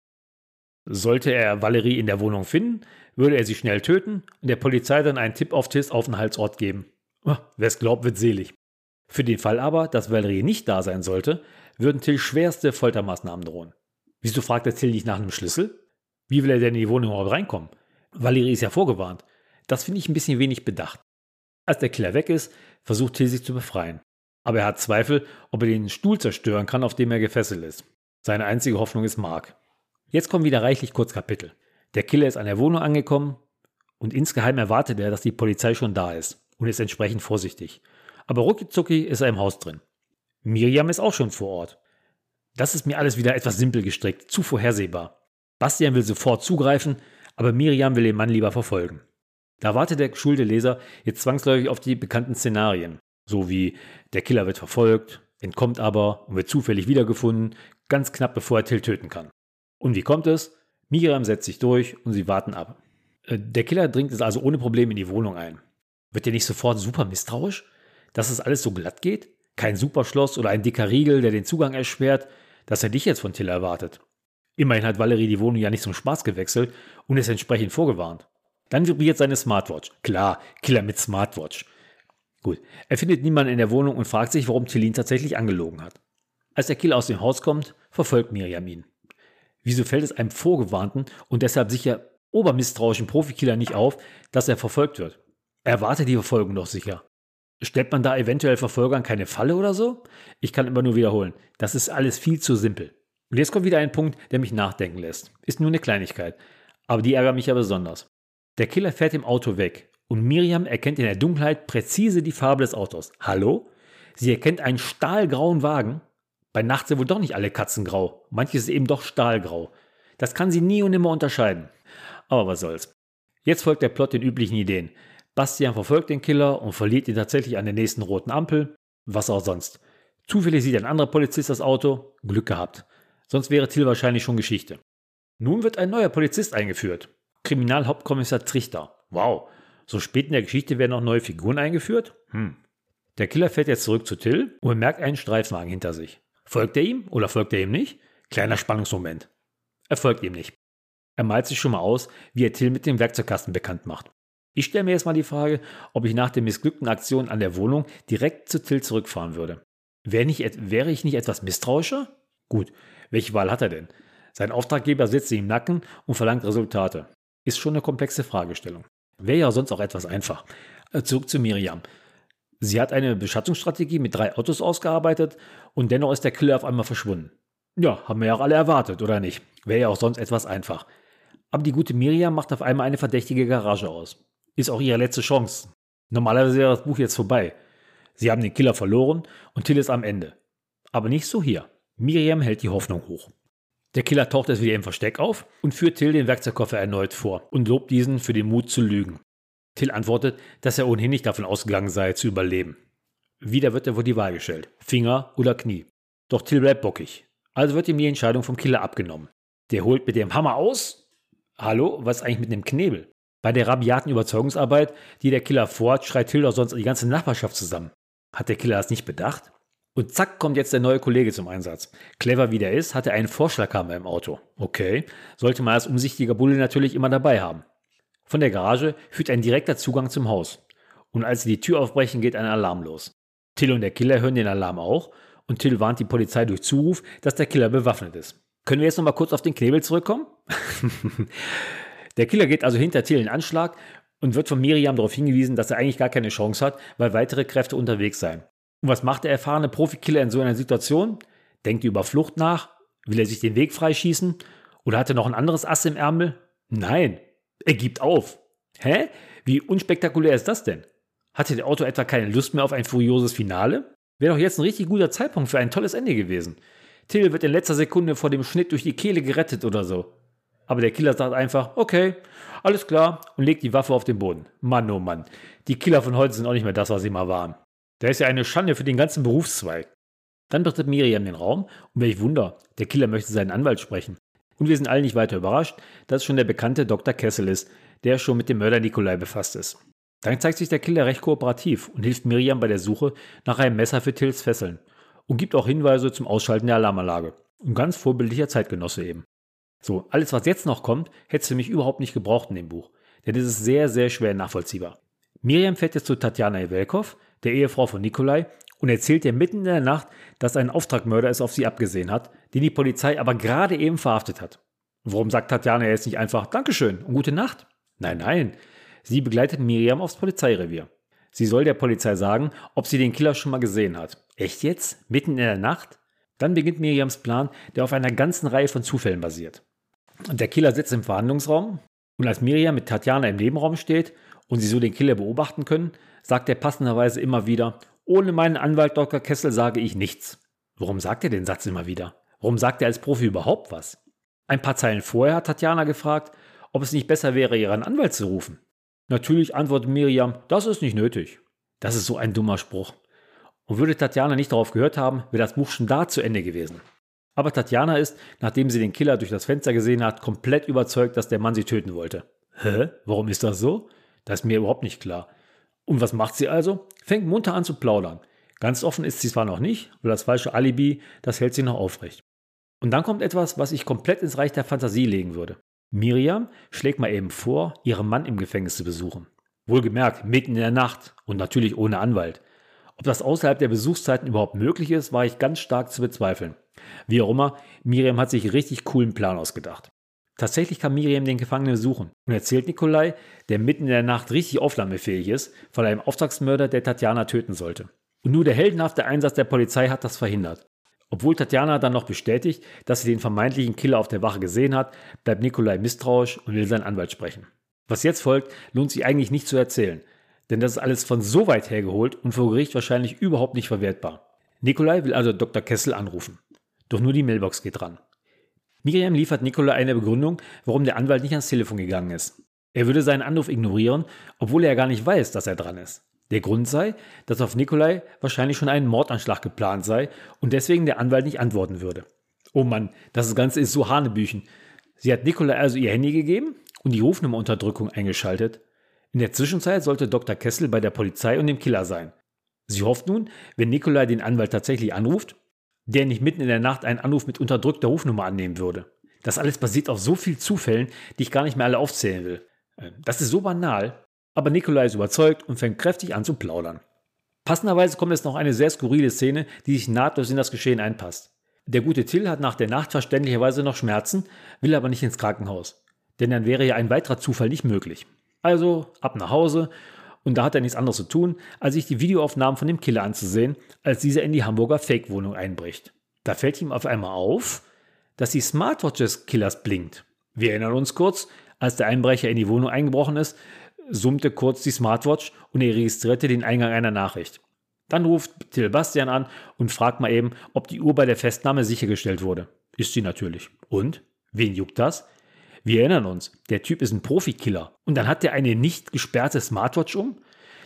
Sollte er Valerie in der Wohnung finden, würde er sie schnell töten und der Polizei dann einen Tipp auf Tills Aufenthaltsort geben. Oh, Wer es glaubt, wird selig. Für den Fall aber, dass Valerie nicht da sein sollte, würden Till schwerste Foltermaßnahmen drohen. Wieso fragt der Till nicht nach einem Schlüssel? Wie will er denn in die Wohnung überhaupt reinkommen? Valerie ist ja vorgewarnt. Das finde ich ein bisschen wenig bedacht. Als der Killer weg ist, versucht Till sich zu befreien. Aber er hat Zweifel, ob er den Stuhl zerstören kann, auf dem er gefesselt ist. Seine einzige Hoffnung ist Mark. Jetzt kommen wieder reichlich Kurzkapitel. Der Killer ist an der Wohnung angekommen und insgeheim erwartet er, dass die Polizei schon da ist und ist entsprechend vorsichtig. Aber rucki ist er im Haus drin. Miriam ist auch schon vor Ort. Das ist mir alles wieder etwas simpel gestrickt, zu vorhersehbar. Bastian will sofort zugreifen, aber Miriam will den Mann lieber verfolgen. Da wartet der geschulte Leser jetzt zwangsläufig auf die bekannten Szenarien, so wie der Killer wird verfolgt, entkommt aber und wird zufällig wiedergefunden, ganz knapp bevor er Till töten kann. Und wie kommt es? Miriam setzt sich durch und sie warten ab. Äh, der Killer dringt es also ohne Probleme in die Wohnung ein. Wird er nicht sofort super misstrauisch, dass es alles so glatt geht? Kein Superschloss oder ein dicker Riegel, der den Zugang erschwert, dass er dich jetzt von Till erwartet. Immerhin hat Valerie die Wohnung ja nicht zum Spaß gewechselt und ist entsprechend vorgewarnt. Dann vibriert seine Smartwatch. Klar, Killer mit Smartwatch. Gut, er findet niemanden in der Wohnung und fragt sich, warum ihn tatsächlich angelogen hat. Als der Killer aus dem Haus kommt, verfolgt Miriam ihn. Wieso fällt es einem Vorgewarnten und deshalb sicher obermisstrauischen Profikiller nicht auf, dass er verfolgt wird? Er erwartet die Verfolgung doch sicher. Stellt man da eventuell Verfolgern keine Falle oder so? Ich kann immer nur wiederholen. Das ist alles viel zu simpel. Und jetzt kommt wieder ein Punkt, der mich nachdenken lässt. Ist nur eine Kleinigkeit. Aber die ärgert mich ja besonders. Der Killer fährt im Auto weg und Miriam erkennt in der Dunkelheit präzise die Farbe des Autos. Hallo? Sie erkennt einen stahlgrauen Wagen. Bei Nacht sind wohl doch nicht alle Katzen grau. Manches ist eben doch stahlgrau. Das kann sie nie und nimmer unterscheiden. Aber was soll's. Jetzt folgt der Plot den üblichen Ideen. Bastian verfolgt den Killer und verliert ihn tatsächlich an der nächsten roten Ampel. Was auch sonst. Zufällig sieht ein anderer Polizist das Auto. Glück gehabt. Sonst wäre Till wahrscheinlich schon Geschichte. Nun wird ein neuer Polizist eingeführt. Kriminalhauptkommissar Trichter. Wow. So spät in der Geschichte werden auch neue Figuren eingeführt? Hm. Der Killer fährt jetzt zurück zu Till und bemerkt einen Streifenwagen hinter sich. Folgt er ihm oder folgt er ihm nicht? Kleiner Spannungsmoment. Er folgt ihm nicht. Er malt sich schon mal aus, wie er Till mit dem Werkzeugkasten bekannt macht. Ich stelle mir jetzt mal die Frage, ob ich nach der missglückten Aktion an der Wohnung direkt zu Till zurückfahren würde. Wäre, nicht, wäre ich nicht etwas misstrauischer? Gut, welche Wahl hat er denn? Sein Auftraggeber sitzt ihm im Nacken und verlangt Resultate. Ist schon eine komplexe Fragestellung. Wäre ja sonst auch etwas einfach. Äh, zurück zu Miriam. Sie hat eine Beschattungsstrategie mit drei Autos ausgearbeitet und dennoch ist der Killer auf einmal verschwunden. Ja, haben wir ja auch alle erwartet, oder nicht? Wäre ja auch sonst etwas einfach. Aber die gute Miriam macht auf einmal eine verdächtige Garage aus. Ist auch ihre letzte Chance. Normalerweise wäre das Buch jetzt vorbei. Sie haben den Killer verloren und Till ist am Ende. Aber nicht so hier. Miriam hält die Hoffnung hoch. Der Killer taucht jetzt wieder im Versteck auf und führt Till den Werkzeugkoffer erneut vor und lobt diesen für den Mut zu lügen. Till antwortet, dass er ohnehin nicht davon ausgegangen sei, zu überleben. Wieder wird er vor die Wahl gestellt: Finger oder Knie. Doch Till bleibt bockig. Also wird ihm die Entscheidung vom Killer abgenommen. Der holt mit dem Hammer aus. Hallo, was ist eigentlich mit dem Knebel? Bei der rabiaten Überzeugungsarbeit, die der Killer vorhat, schreit Till doch sonst die ganze Nachbarschaft zusammen. Hat der Killer das nicht bedacht? Und zack kommt jetzt der neue Kollege zum Einsatz. Clever wie der ist, hat er einen Vorschlaghammer im Auto. Okay, sollte man als umsichtiger Bulle natürlich immer dabei haben. Von der Garage führt ein direkter Zugang zum Haus. Und als sie die Tür aufbrechen, geht ein Alarm los. Till und der Killer hören den Alarm auch und Till warnt die Polizei durch Zuruf, dass der Killer bewaffnet ist. Können wir jetzt nochmal kurz auf den Knebel zurückkommen? [LAUGHS] der Killer geht also hinter Till in Anschlag und wird von Miriam darauf hingewiesen, dass er eigentlich gar keine Chance hat, weil weitere Kräfte unterwegs seien. Und was macht der erfahrene Profikiller in so einer Situation? Denkt er über Flucht nach? Will er sich den Weg freischießen? Oder hat er noch ein anderes Ass im Ärmel? Nein, er gibt auf. Hä? Wie unspektakulär ist das denn? Hatte der Autor etwa keine Lust mehr auf ein furioses Finale? Wäre doch jetzt ein richtig guter Zeitpunkt für ein tolles Ende gewesen. Till wird in letzter Sekunde vor dem Schnitt durch die Kehle gerettet oder so. Aber der Killer sagt einfach, okay, alles klar und legt die Waffe auf den Boden. Mann, oh Mann. Die Killer von heute sind auch nicht mehr das, was sie mal waren. Der ist ja eine Schande für den ganzen Berufszweig. Dann betritt Miriam den Raum und welch Wunder, der Killer möchte seinen Anwalt sprechen. Und wir sind alle nicht weiter überrascht, dass es schon der bekannte Dr. Kessel ist, der schon mit dem Mörder Nikolai befasst ist. Dann zeigt sich der Killer recht kooperativ und hilft Miriam bei der Suche nach einem Messer für Tills Fesseln und gibt auch Hinweise zum Ausschalten der Alarmanlage. Ein ganz vorbildlicher Zeitgenosse eben. So, alles was jetzt noch kommt, hättest du mich überhaupt nicht gebraucht in dem Buch, denn es ist sehr, sehr schwer nachvollziehbar. Miriam fährt jetzt zu Tatjana Evelkov, der Ehefrau von Nikolai, und erzählt ihr mitten in der Nacht, dass ein Auftragmörder es auf sie abgesehen hat, den die Polizei aber gerade eben verhaftet hat. Warum sagt Tatjana jetzt nicht einfach Dankeschön und gute Nacht? Nein, nein. Sie begleitet Miriam aufs Polizeirevier. Sie soll der Polizei sagen, ob sie den Killer schon mal gesehen hat. Echt jetzt? Mitten in der Nacht? Dann beginnt Miriams Plan, der auf einer ganzen Reihe von Zufällen basiert. Und der Killer sitzt im Verhandlungsraum und als Miriam mit Tatjana im Nebenraum steht und sie so den Killer beobachten können, sagt er passenderweise immer wieder, ohne meinen Anwalt Dr. Kessel sage ich nichts. Warum sagt er den Satz immer wieder? Warum sagt er als Profi überhaupt was? Ein paar Zeilen vorher hat Tatjana gefragt, ob es nicht besser wäre, ihren Anwalt zu rufen. Natürlich antwortet Miriam, das ist nicht nötig. Das ist so ein dummer Spruch. Und würde Tatjana nicht darauf gehört haben, wäre das Buch schon da zu Ende gewesen. Aber Tatjana ist, nachdem sie den Killer durch das Fenster gesehen hat, komplett überzeugt, dass der Mann sie töten wollte. Hä? Warum ist das so? Das ist mir überhaupt nicht klar. Und was macht sie also? Fängt munter an zu plaudern. Ganz offen ist sie zwar noch nicht, weil das falsche Alibi, das hält sie noch aufrecht. Und dann kommt etwas, was ich komplett ins Reich der Fantasie legen würde. Miriam schlägt mal eben vor, ihren Mann im Gefängnis zu besuchen. Wohlgemerkt, mitten in der Nacht und natürlich ohne Anwalt. Ob das außerhalb der Besuchszeiten überhaupt möglich ist, war ich ganz stark zu bezweifeln. Wie auch immer, Miriam hat sich richtig coolen Plan ausgedacht. Tatsächlich kann Miriam den Gefangenen besuchen und erzählt Nikolai, der mitten in der Nacht richtig aufnahmefähig ist, von einem Auftragsmörder, der Tatjana töten sollte. Und nur der heldenhafte Einsatz der Polizei hat das verhindert. Obwohl Tatjana dann noch bestätigt, dass sie den vermeintlichen Killer auf der Wache gesehen hat, bleibt Nikolai misstrauisch und will seinen Anwalt sprechen. Was jetzt folgt, lohnt sich eigentlich nicht zu erzählen, denn das ist alles von so weit hergeholt und vor Gericht wahrscheinlich überhaupt nicht verwertbar. Nikolai will also Dr. Kessel anrufen. Doch nur die Mailbox geht dran. Miriam liefert Nikolai eine Begründung, warum der Anwalt nicht ans Telefon gegangen ist. Er würde seinen Anruf ignorieren, obwohl er gar nicht weiß, dass er dran ist. Der Grund sei, dass auf Nikolai wahrscheinlich schon ein Mordanschlag geplant sei und deswegen der Anwalt nicht antworten würde. Oh Mann, das Ganze ist so Hanebüchen. Sie hat Nikolai also ihr Handy gegeben und die Rufnummerunterdrückung eingeschaltet. In der Zwischenzeit sollte Dr. Kessel bei der Polizei und dem Killer sein. Sie hofft nun, wenn Nikolai den Anwalt tatsächlich anruft, der nicht mitten in der Nacht einen Anruf mit unterdrückter Rufnummer annehmen würde. Das alles basiert auf so vielen Zufällen, die ich gar nicht mehr alle aufzählen will. Ähm, das ist so banal, aber Nikolai ist überzeugt und fängt kräftig an zu plaudern. Passenderweise kommt jetzt noch eine sehr skurrile Szene, die sich nahtlos in das Geschehen einpasst. Der gute Till hat nach der Nacht verständlicherweise noch Schmerzen, will aber nicht ins Krankenhaus. Denn dann wäre ja ein weiterer Zufall nicht möglich. Also ab nach Hause und da hat er nichts anderes zu tun, als sich die Videoaufnahmen von dem Killer anzusehen, als dieser in die Hamburger Fake-Wohnung einbricht. Da fällt ihm auf einmal auf, dass die Smartwatch des Killers blinkt. Wir erinnern uns kurz, als der Einbrecher in die Wohnung eingebrochen ist, summte kurz die Smartwatch und er registrierte den Eingang einer Nachricht. Dann ruft Till Bastian an und fragt mal eben, ob die Uhr bei der Festnahme sichergestellt wurde. Ist sie natürlich. Und? Wen juckt das? Wir erinnern uns, der Typ ist ein Profikiller. Und dann hat er eine nicht gesperrte Smartwatch um?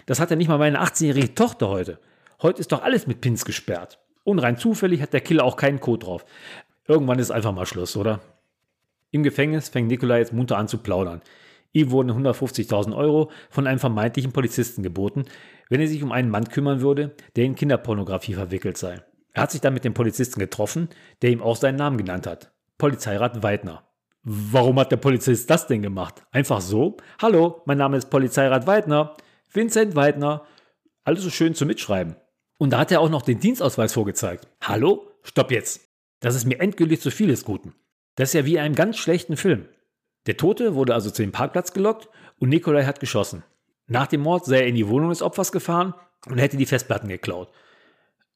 Das hat er nicht mal meine 18-jährige Tochter heute. Heute ist doch alles mit Pins gesperrt. Und rein zufällig hat der Killer auch keinen Code drauf. Irgendwann ist einfach mal Schluss, oder? Im Gefängnis fängt Nikolai jetzt munter an zu plaudern. Ihm wurden 150.000 Euro von einem vermeintlichen Polizisten geboten, wenn er sich um einen Mann kümmern würde, der in Kinderpornografie verwickelt sei. Er hat sich dann mit dem Polizisten getroffen, der ihm auch seinen Namen genannt hat. Polizeirat Weidner. Warum hat der Polizist das denn gemacht? Einfach so? Hallo, mein Name ist Polizeirat Weidner. Vincent Weidner. Alles so schön zum Mitschreiben. Und da hat er auch noch den Dienstausweis vorgezeigt. Hallo? Stopp jetzt. Das ist mir endgültig zu viel des Guten. Das ist ja wie in einem ganz schlechten Film. Der Tote wurde also zu dem Parkplatz gelockt und Nikolai hat geschossen. Nach dem Mord sei er in die Wohnung des Opfers gefahren und hätte die Festplatten geklaut.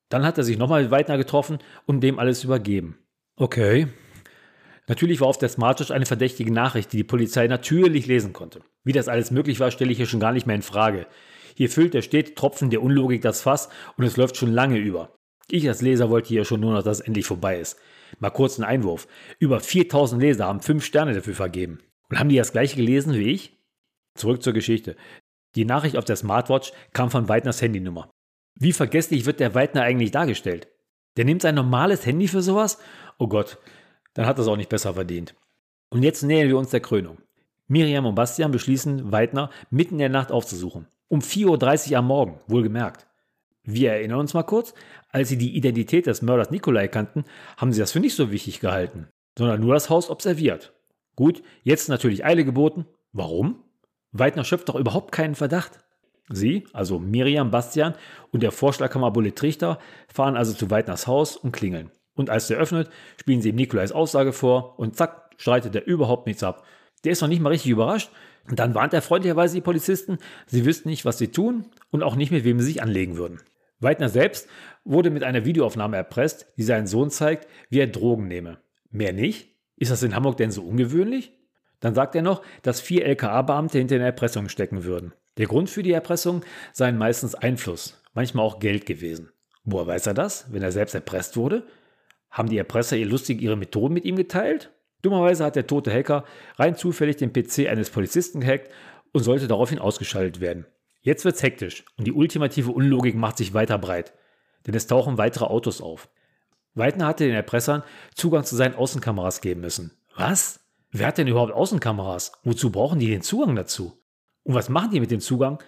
Dann hat er sich nochmal mit Weidner getroffen und dem alles übergeben. Okay. Natürlich war auf der Smartwatch eine verdächtige Nachricht, die die Polizei natürlich lesen konnte. Wie das alles möglich war, stelle ich hier schon gar nicht mehr in Frage. Hier füllt der stete Tropfen der Unlogik das Fass und es läuft schon lange über. Ich als Leser wollte hier schon nur noch, dass es endlich vorbei ist. Mal kurz ein Einwurf. Über 4000 Leser haben 5 Sterne dafür vergeben. Und haben die das gleiche gelesen wie ich? Zurück zur Geschichte. Die Nachricht auf der Smartwatch kam von Weidners Handynummer. Wie vergesslich wird der Weidner eigentlich dargestellt? Der nimmt sein normales Handy für sowas? Oh Gott, dann hat er es auch nicht besser verdient. Und jetzt nähern wir uns der Krönung. Miriam und Bastian beschließen, Weidner mitten in der Nacht aufzusuchen. Um 4.30 Uhr am Morgen, wohlgemerkt. Wir erinnern uns mal kurz, als sie die Identität des Mörders Nikolai kannten, haben sie das für nicht so wichtig gehalten, sondern nur das Haus observiert. Gut, jetzt natürlich Eile geboten. Warum? Weidner schöpft doch überhaupt keinen Verdacht. Sie, also Miriam, Bastian und der Vorschlagkammerbulle Trichter, fahren also zu Weidners Haus und klingeln. Und als der öffnet, spielen sie ihm Nikolais Aussage vor und zack, streitet er überhaupt nichts ab. Der ist noch nicht mal richtig überrascht. Und dann warnt er freundlicherweise die Polizisten, sie wüssten nicht, was sie tun und auch nicht, mit wem sie sich anlegen würden. Weidner selbst wurde mit einer Videoaufnahme erpresst, die seinen Sohn zeigt, wie er Drogen nehme. Mehr nicht? Ist das in Hamburg denn so ungewöhnlich? Dann sagt er noch, dass vier LKA-Beamte hinter der Erpressung stecken würden. Der Grund für die Erpressung seien meistens Einfluss, manchmal auch Geld gewesen. Woher weiß er das, wenn er selbst erpresst wurde? Haben die Erpresser ihr lustig ihre Methoden mit ihm geteilt? Dummerweise hat der tote Hacker rein zufällig den PC eines Polizisten gehackt und sollte daraufhin ausgeschaltet werden. Jetzt wird's hektisch und die ultimative Unlogik macht sich weiter breit, denn es tauchen weitere Autos auf. Weidner hatte den Erpressern Zugang zu seinen Außenkameras geben müssen. Was? Wer hat denn überhaupt Außenkameras? Wozu brauchen die den Zugang dazu? Und was machen die mit dem Zugang?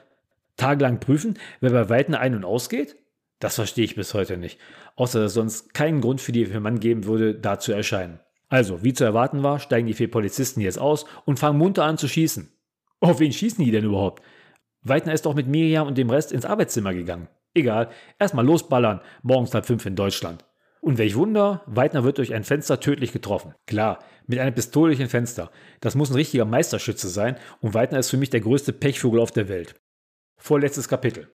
Tagelang prüfen, wer bei Weidner ein- und ausgeht? Das verstehe ich bis heute nicht. Außer dass es sonst keinen Grund für die Mann geben würde, da zu erscheinen. Also, wie zu erwarten war, steigen die vier Polizisten jetzt aus und fangen munter an zu schießen. Auf wen schießen die denn überhaupt? Weidner ist doch mit Miriam und dem Rest ins Arbeitszimmer gegangen. Egal, erstmal losballern, morgens halb fünf in Deutschland. Und welch Wunder, Weidner wird durch ein Fenster tödlich getroffen. Klar, mit einem Pistole durch ein Fenster. Das muss ein richtiger Meisterschütze sein und Weidner ist für mich der größte Pechvogel auf der Welt. Vorletztes Kapitel.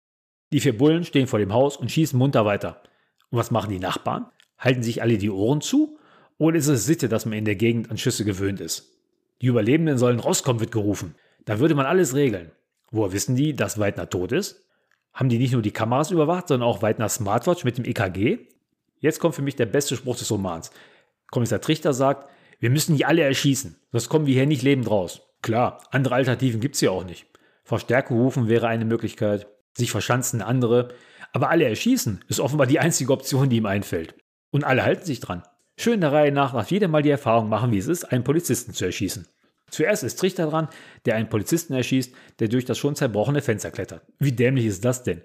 Die vier Bullen stehen vor dem Haus und schießen munter weiter. Und was machen die Nachbarn? Halten sich alle die Ohren zu? Oder ist es Sitte, dass man in der Gegend an Schüsse gewöhnt ist? Die Überlebenden sollen rauskommen, wird gerufen. Da würde man alles regeln. Woher wissen die, dass Weidner tot ist? Haben die nicht nur die Kameras überwacht, sondern auch Weidners Smartwatch mit dem EKG? Jetzt kommt für mich der beste Spruch des Romans. Kommissar Trichter sagt, wir müssen die alle erschießen, sonst kommen wir hier nicht lebend raus. Klar, andere Alternativen gibt es ja auch nicht. Verstärkung rufen wäre eine Möglichkeit, sich verschanzen andere, aber alle erschießen ist offenbar die einzige Option, die ihm einfällt. Und alle halten sich dran. Schön der Reihe nach darf jeder mal die Erfahrung machen, wie es ist, einen Polizisten zu erschießen. Zuerst ist Trichter dran, der einen Polizisten erschießt, der durch das schon zerbrochene Fenster klettert. Wie dämlich ist das denn?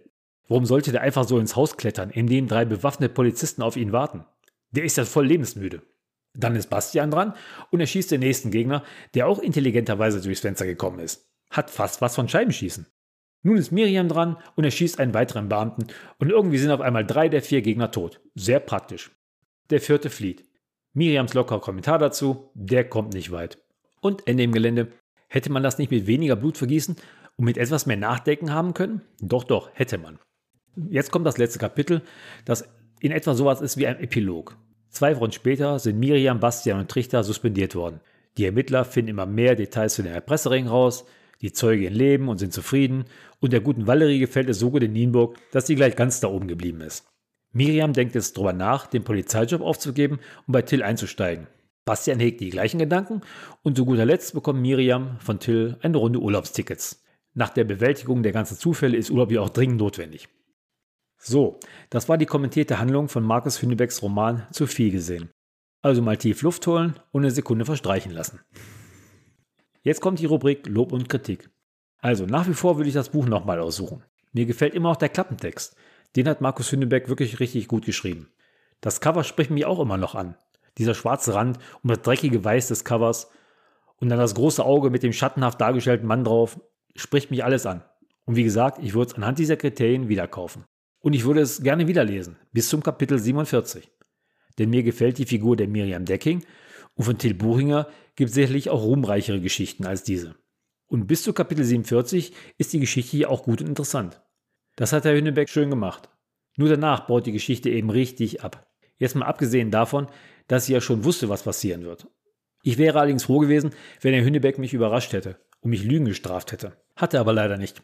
Warum sollte der einfach so ins Haus klettern, in dem drei bewaffnete Polizisten auf ihn warten? Der ist ja voll lebensmüde. Dann ist Bastian dran und er schießt den nächsten Gegner, der auch intelligenterweise durchs Fenster gekommen ist. Hat fast was von Scheibenschießen. Nun ist Miriam dran und er schießt einen weiteren Beamten und irgendwie sind auf einmal drei der vier Gegner tot. Sehr praktisch. Der vierte flieht. Miriams lockerer Kommentar dazu, der kommt nicht weit. Und Ende im Gelände. Hätte man das nicht mit weniger Blut vergießen und mit etwas mehr Nachdenken haben können? Doch, doch, hätte man. Jetzt kommt das letzte Kapitel, das in etwa sowas ist wie ein Epilog. Zwei Wochen später sind Miriam, Bastian und Trichter suspendiert worden. Die Ermittler finden immer mehr Details zu den Erpresserringen raus, die Zeugin leben und sind zufrieden und der guten Valerie gefällt es so gut in Nienburg, dass sie gleich ganz da oben geblieben ist. Miriam denkt jetzt darüber nach, den Polizeijob aufzugeben und bei Till einzusteigen. Bastian hegt die gleichen Gedanken und zu guter Letzt bekommt Miriam von Till eine Runde Urlaubstickets. Nach der Bewältigung der ganzen Zufälle ist Urlaub ja auch dringend notwendig. So, das war die kommentierte Handlung von Markus Hünebecks Roman Zu viel gesehen. Also mal tief Luft holen und eine Sekunde verstreichen lassen. Jetzt kommt die Rubrik Lob und Kritik. Also nach wie vor würde ich das Buch nochmal aussuchen. Mir gefällt immer noch der Klappentext. Den hat Markus Hünnebeck wirklich richtig gut geschrieben. Das Cover spricht mich auch immer noch an. Dieser schwarze Rand und das dreckige Weiß des Covers und dann das große Auge mit dem schattenhaft dargestellten Mann drauf, spricht mich alles an. Und wie gesagt, ich würde es anhand dieser Kriterien wieder kaufen. Und ich würde es gerne wiederlesen, bis zum Kapitel 47. Denn mir gefällt die Figur der Miriam Decking und von Till Buchinger gibt es sicherlich auch ruhmreichere Geschichten als diese. Und bis zu Kapitel 47 ist die Geschichte hier auch gut und interessant. Das hat Herr Hünnebeck schön gemacht. Nur danach baut die Geschichte eben richtig ab. Jetzt mal abgesehen davon, dass sie ja schon wusste, was passieren wird. Ich wäre allerdings froh gewesen, wenn Herr Hünnebeck mich überrascht hätte und mich Lügen gestraft hätte. Hatte aber leider nicht.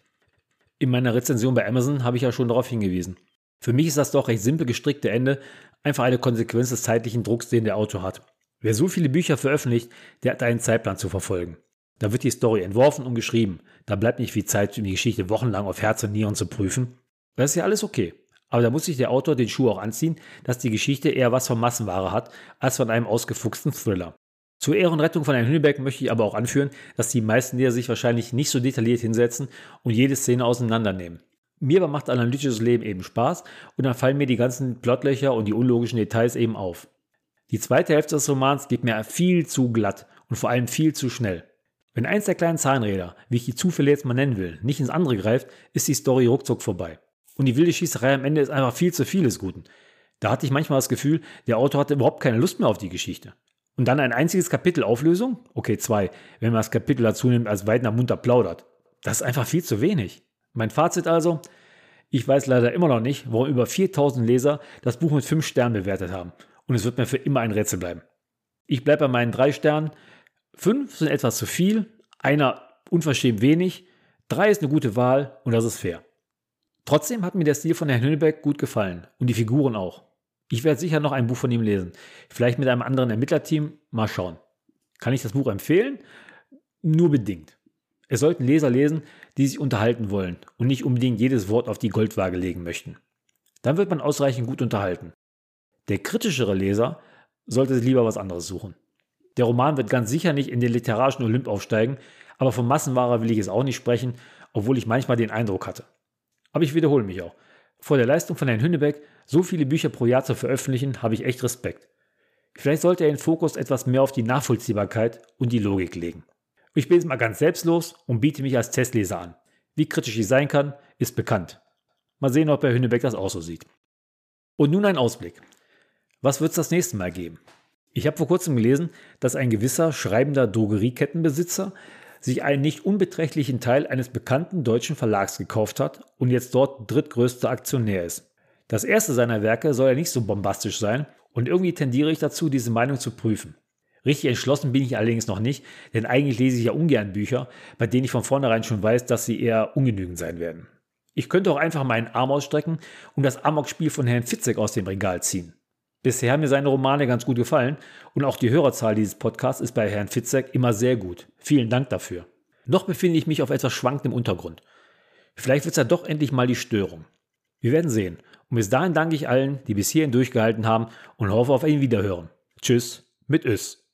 In meiner Rezension bei Amazon habe ich ja schon darauf hingewiesen. Für mich ist das doch recht simpel gestrickte Ende einfach eine Konsequenz des zeitlichen Drucks, den der Autor hat. Wer so viele Bücher veröffentlicht, der hat einen Zeitplan zu verfolgen. Da wird die Story entworfen und geschrieben. Da bleibt nicht viel Zeit, um die Geschichte wochenlang auf Herz und Nieren zu prüfen. Das ist ja alles okay. Aber da muss sich der Autor den Schuh auch anziehen, dass die Geschichte eher was von Massenware hat, als von einem ausgefuchsten Thriller. Zur Ehrenrettung von Herrn Hünneberg möchte ich aber auch anführen, dass die meisten Leser sich wahrscheinlich nicht so detailliert hinsetzen und jede Szene auseinandernehmen. Mir aber macht analytisches Leben eben Spaß und dann fallen mir die ganzen Plotlöcher und die unlogischen Details eben auf. Die zweite Hälfte des Romans geht mir viel zu glatt und vor allem viel zu schnell. Wenn eins der kleinen Zahnräder, wie ich die Zufälle jetzt mal nennen will, nicht ins andere greift, ist die Story ruckzuck vorbei. Und die wilde Schießerei am Ende ist einfach viel zu viel des Guten. Da hatte ich manchmal das Gefühl, der Autor hatte überhaupt keine Lust mehr auf die Geschichte. Und dann ein einziges Kapitel Auflösung? Okay, zwei, wenn man das Kapitel dazu nimmt, als Weidner munter plaudert. Das ist einfach viel zu wenig. Mein Fazit also, ich weiß leider immer noch nicht, warum über 4000 Leser das Buch mit 5 Sternen bewertet haben. Und es wird mir für immer ein Rätsel bleiben. Ich bleibe bei meinen 3 Sternen. 5 sind etwas zu viel, einer unverschämt wenig, 3 ist eine gute Wahl und das ist fair. Trotzdem hat mir der Stil von Herrn Hünnebeck gut gefallen und die Figuren auch. Ich werde sicher noch ein Buch von ihm lesen. Vielleicht mit einem anderen Ermittlerteam. Mal schauen. Kann ich das Buch empfehlen? Nur bedingt. Es sollten Leser lesen, die sich unterhalten wollen und nicht unbedingt jedes Wort auf die Goldwaage legen möchten. Dann wird man ausreichend gut unterhalten. Der kritischere Leser sollte sich lieber was anderes suchen. Der Roman wird ganz sicher nicht in den literarischen Olymp aufsteigen, aber von Massenware will ich es auch nicht sprechen, obwohl ich manchmal den Eindruck hatte. Aber ich wiederhole mich auch. Vor der Leistung von Herrn Hünnebeck, so viele Bücher pro Jahr zu veröffentlichen, habe ich echt Respekt. Vielleicht sollte er den Fokus etwas mehr auf die Nachvollziehbarkeit und die Logik legen. Ich bin jetzt mal ganz selbstlos und biete mich als Testleser an. Wie kritisch ich sein kann, ist bekannt. Mal sehen, ob Herr Hünnebeck das auch so sieht. Und nun ein Ausblick. Was wird es das nächste Mal geben? Ich habe vor kurzem gelesen, dass ein gewisser schreibender Drogeriekettenbesitzer sich einen nicht unbeträchtlichen Teil eines bekannten deutschen Verlags gekauft hat und jetzt dort drittgrößter Aktionär ist. Das erste seiner Werke soll ja nicht so bombastisch sein und irgendwie tendiere ich dazu, diese Meinung zu prüfen. Richtig entschlossen bin ich allerdings noch nicht, denn eigentlich lese ich ja ungern Bücher, bei denen ich von vornherein schon weiß, dass sie eher ungenügend sein werden. Ich könnte auch einfach meinen Arm ausstrecken und das Amok-Spiel von Herrn Fitzek aus dem Regal ziehen. Bisher haben mir seine Romane ganz gut gefallen und auch die Hörerzahl dieses Podcasts ist bei Herrn Fitzek immer sehr gut. Vielen Dank dafür. Noch befinde ich mich auf etwas schwankendem Untergrund. Vielleicht wird es ja doch endlich mal die Störung. Wir werden sehen. Und bis dahin danke ich allen, die bis hierhin durchgehalten haben und hoffe auf ein Wiederhören. Tschüss mit Ös.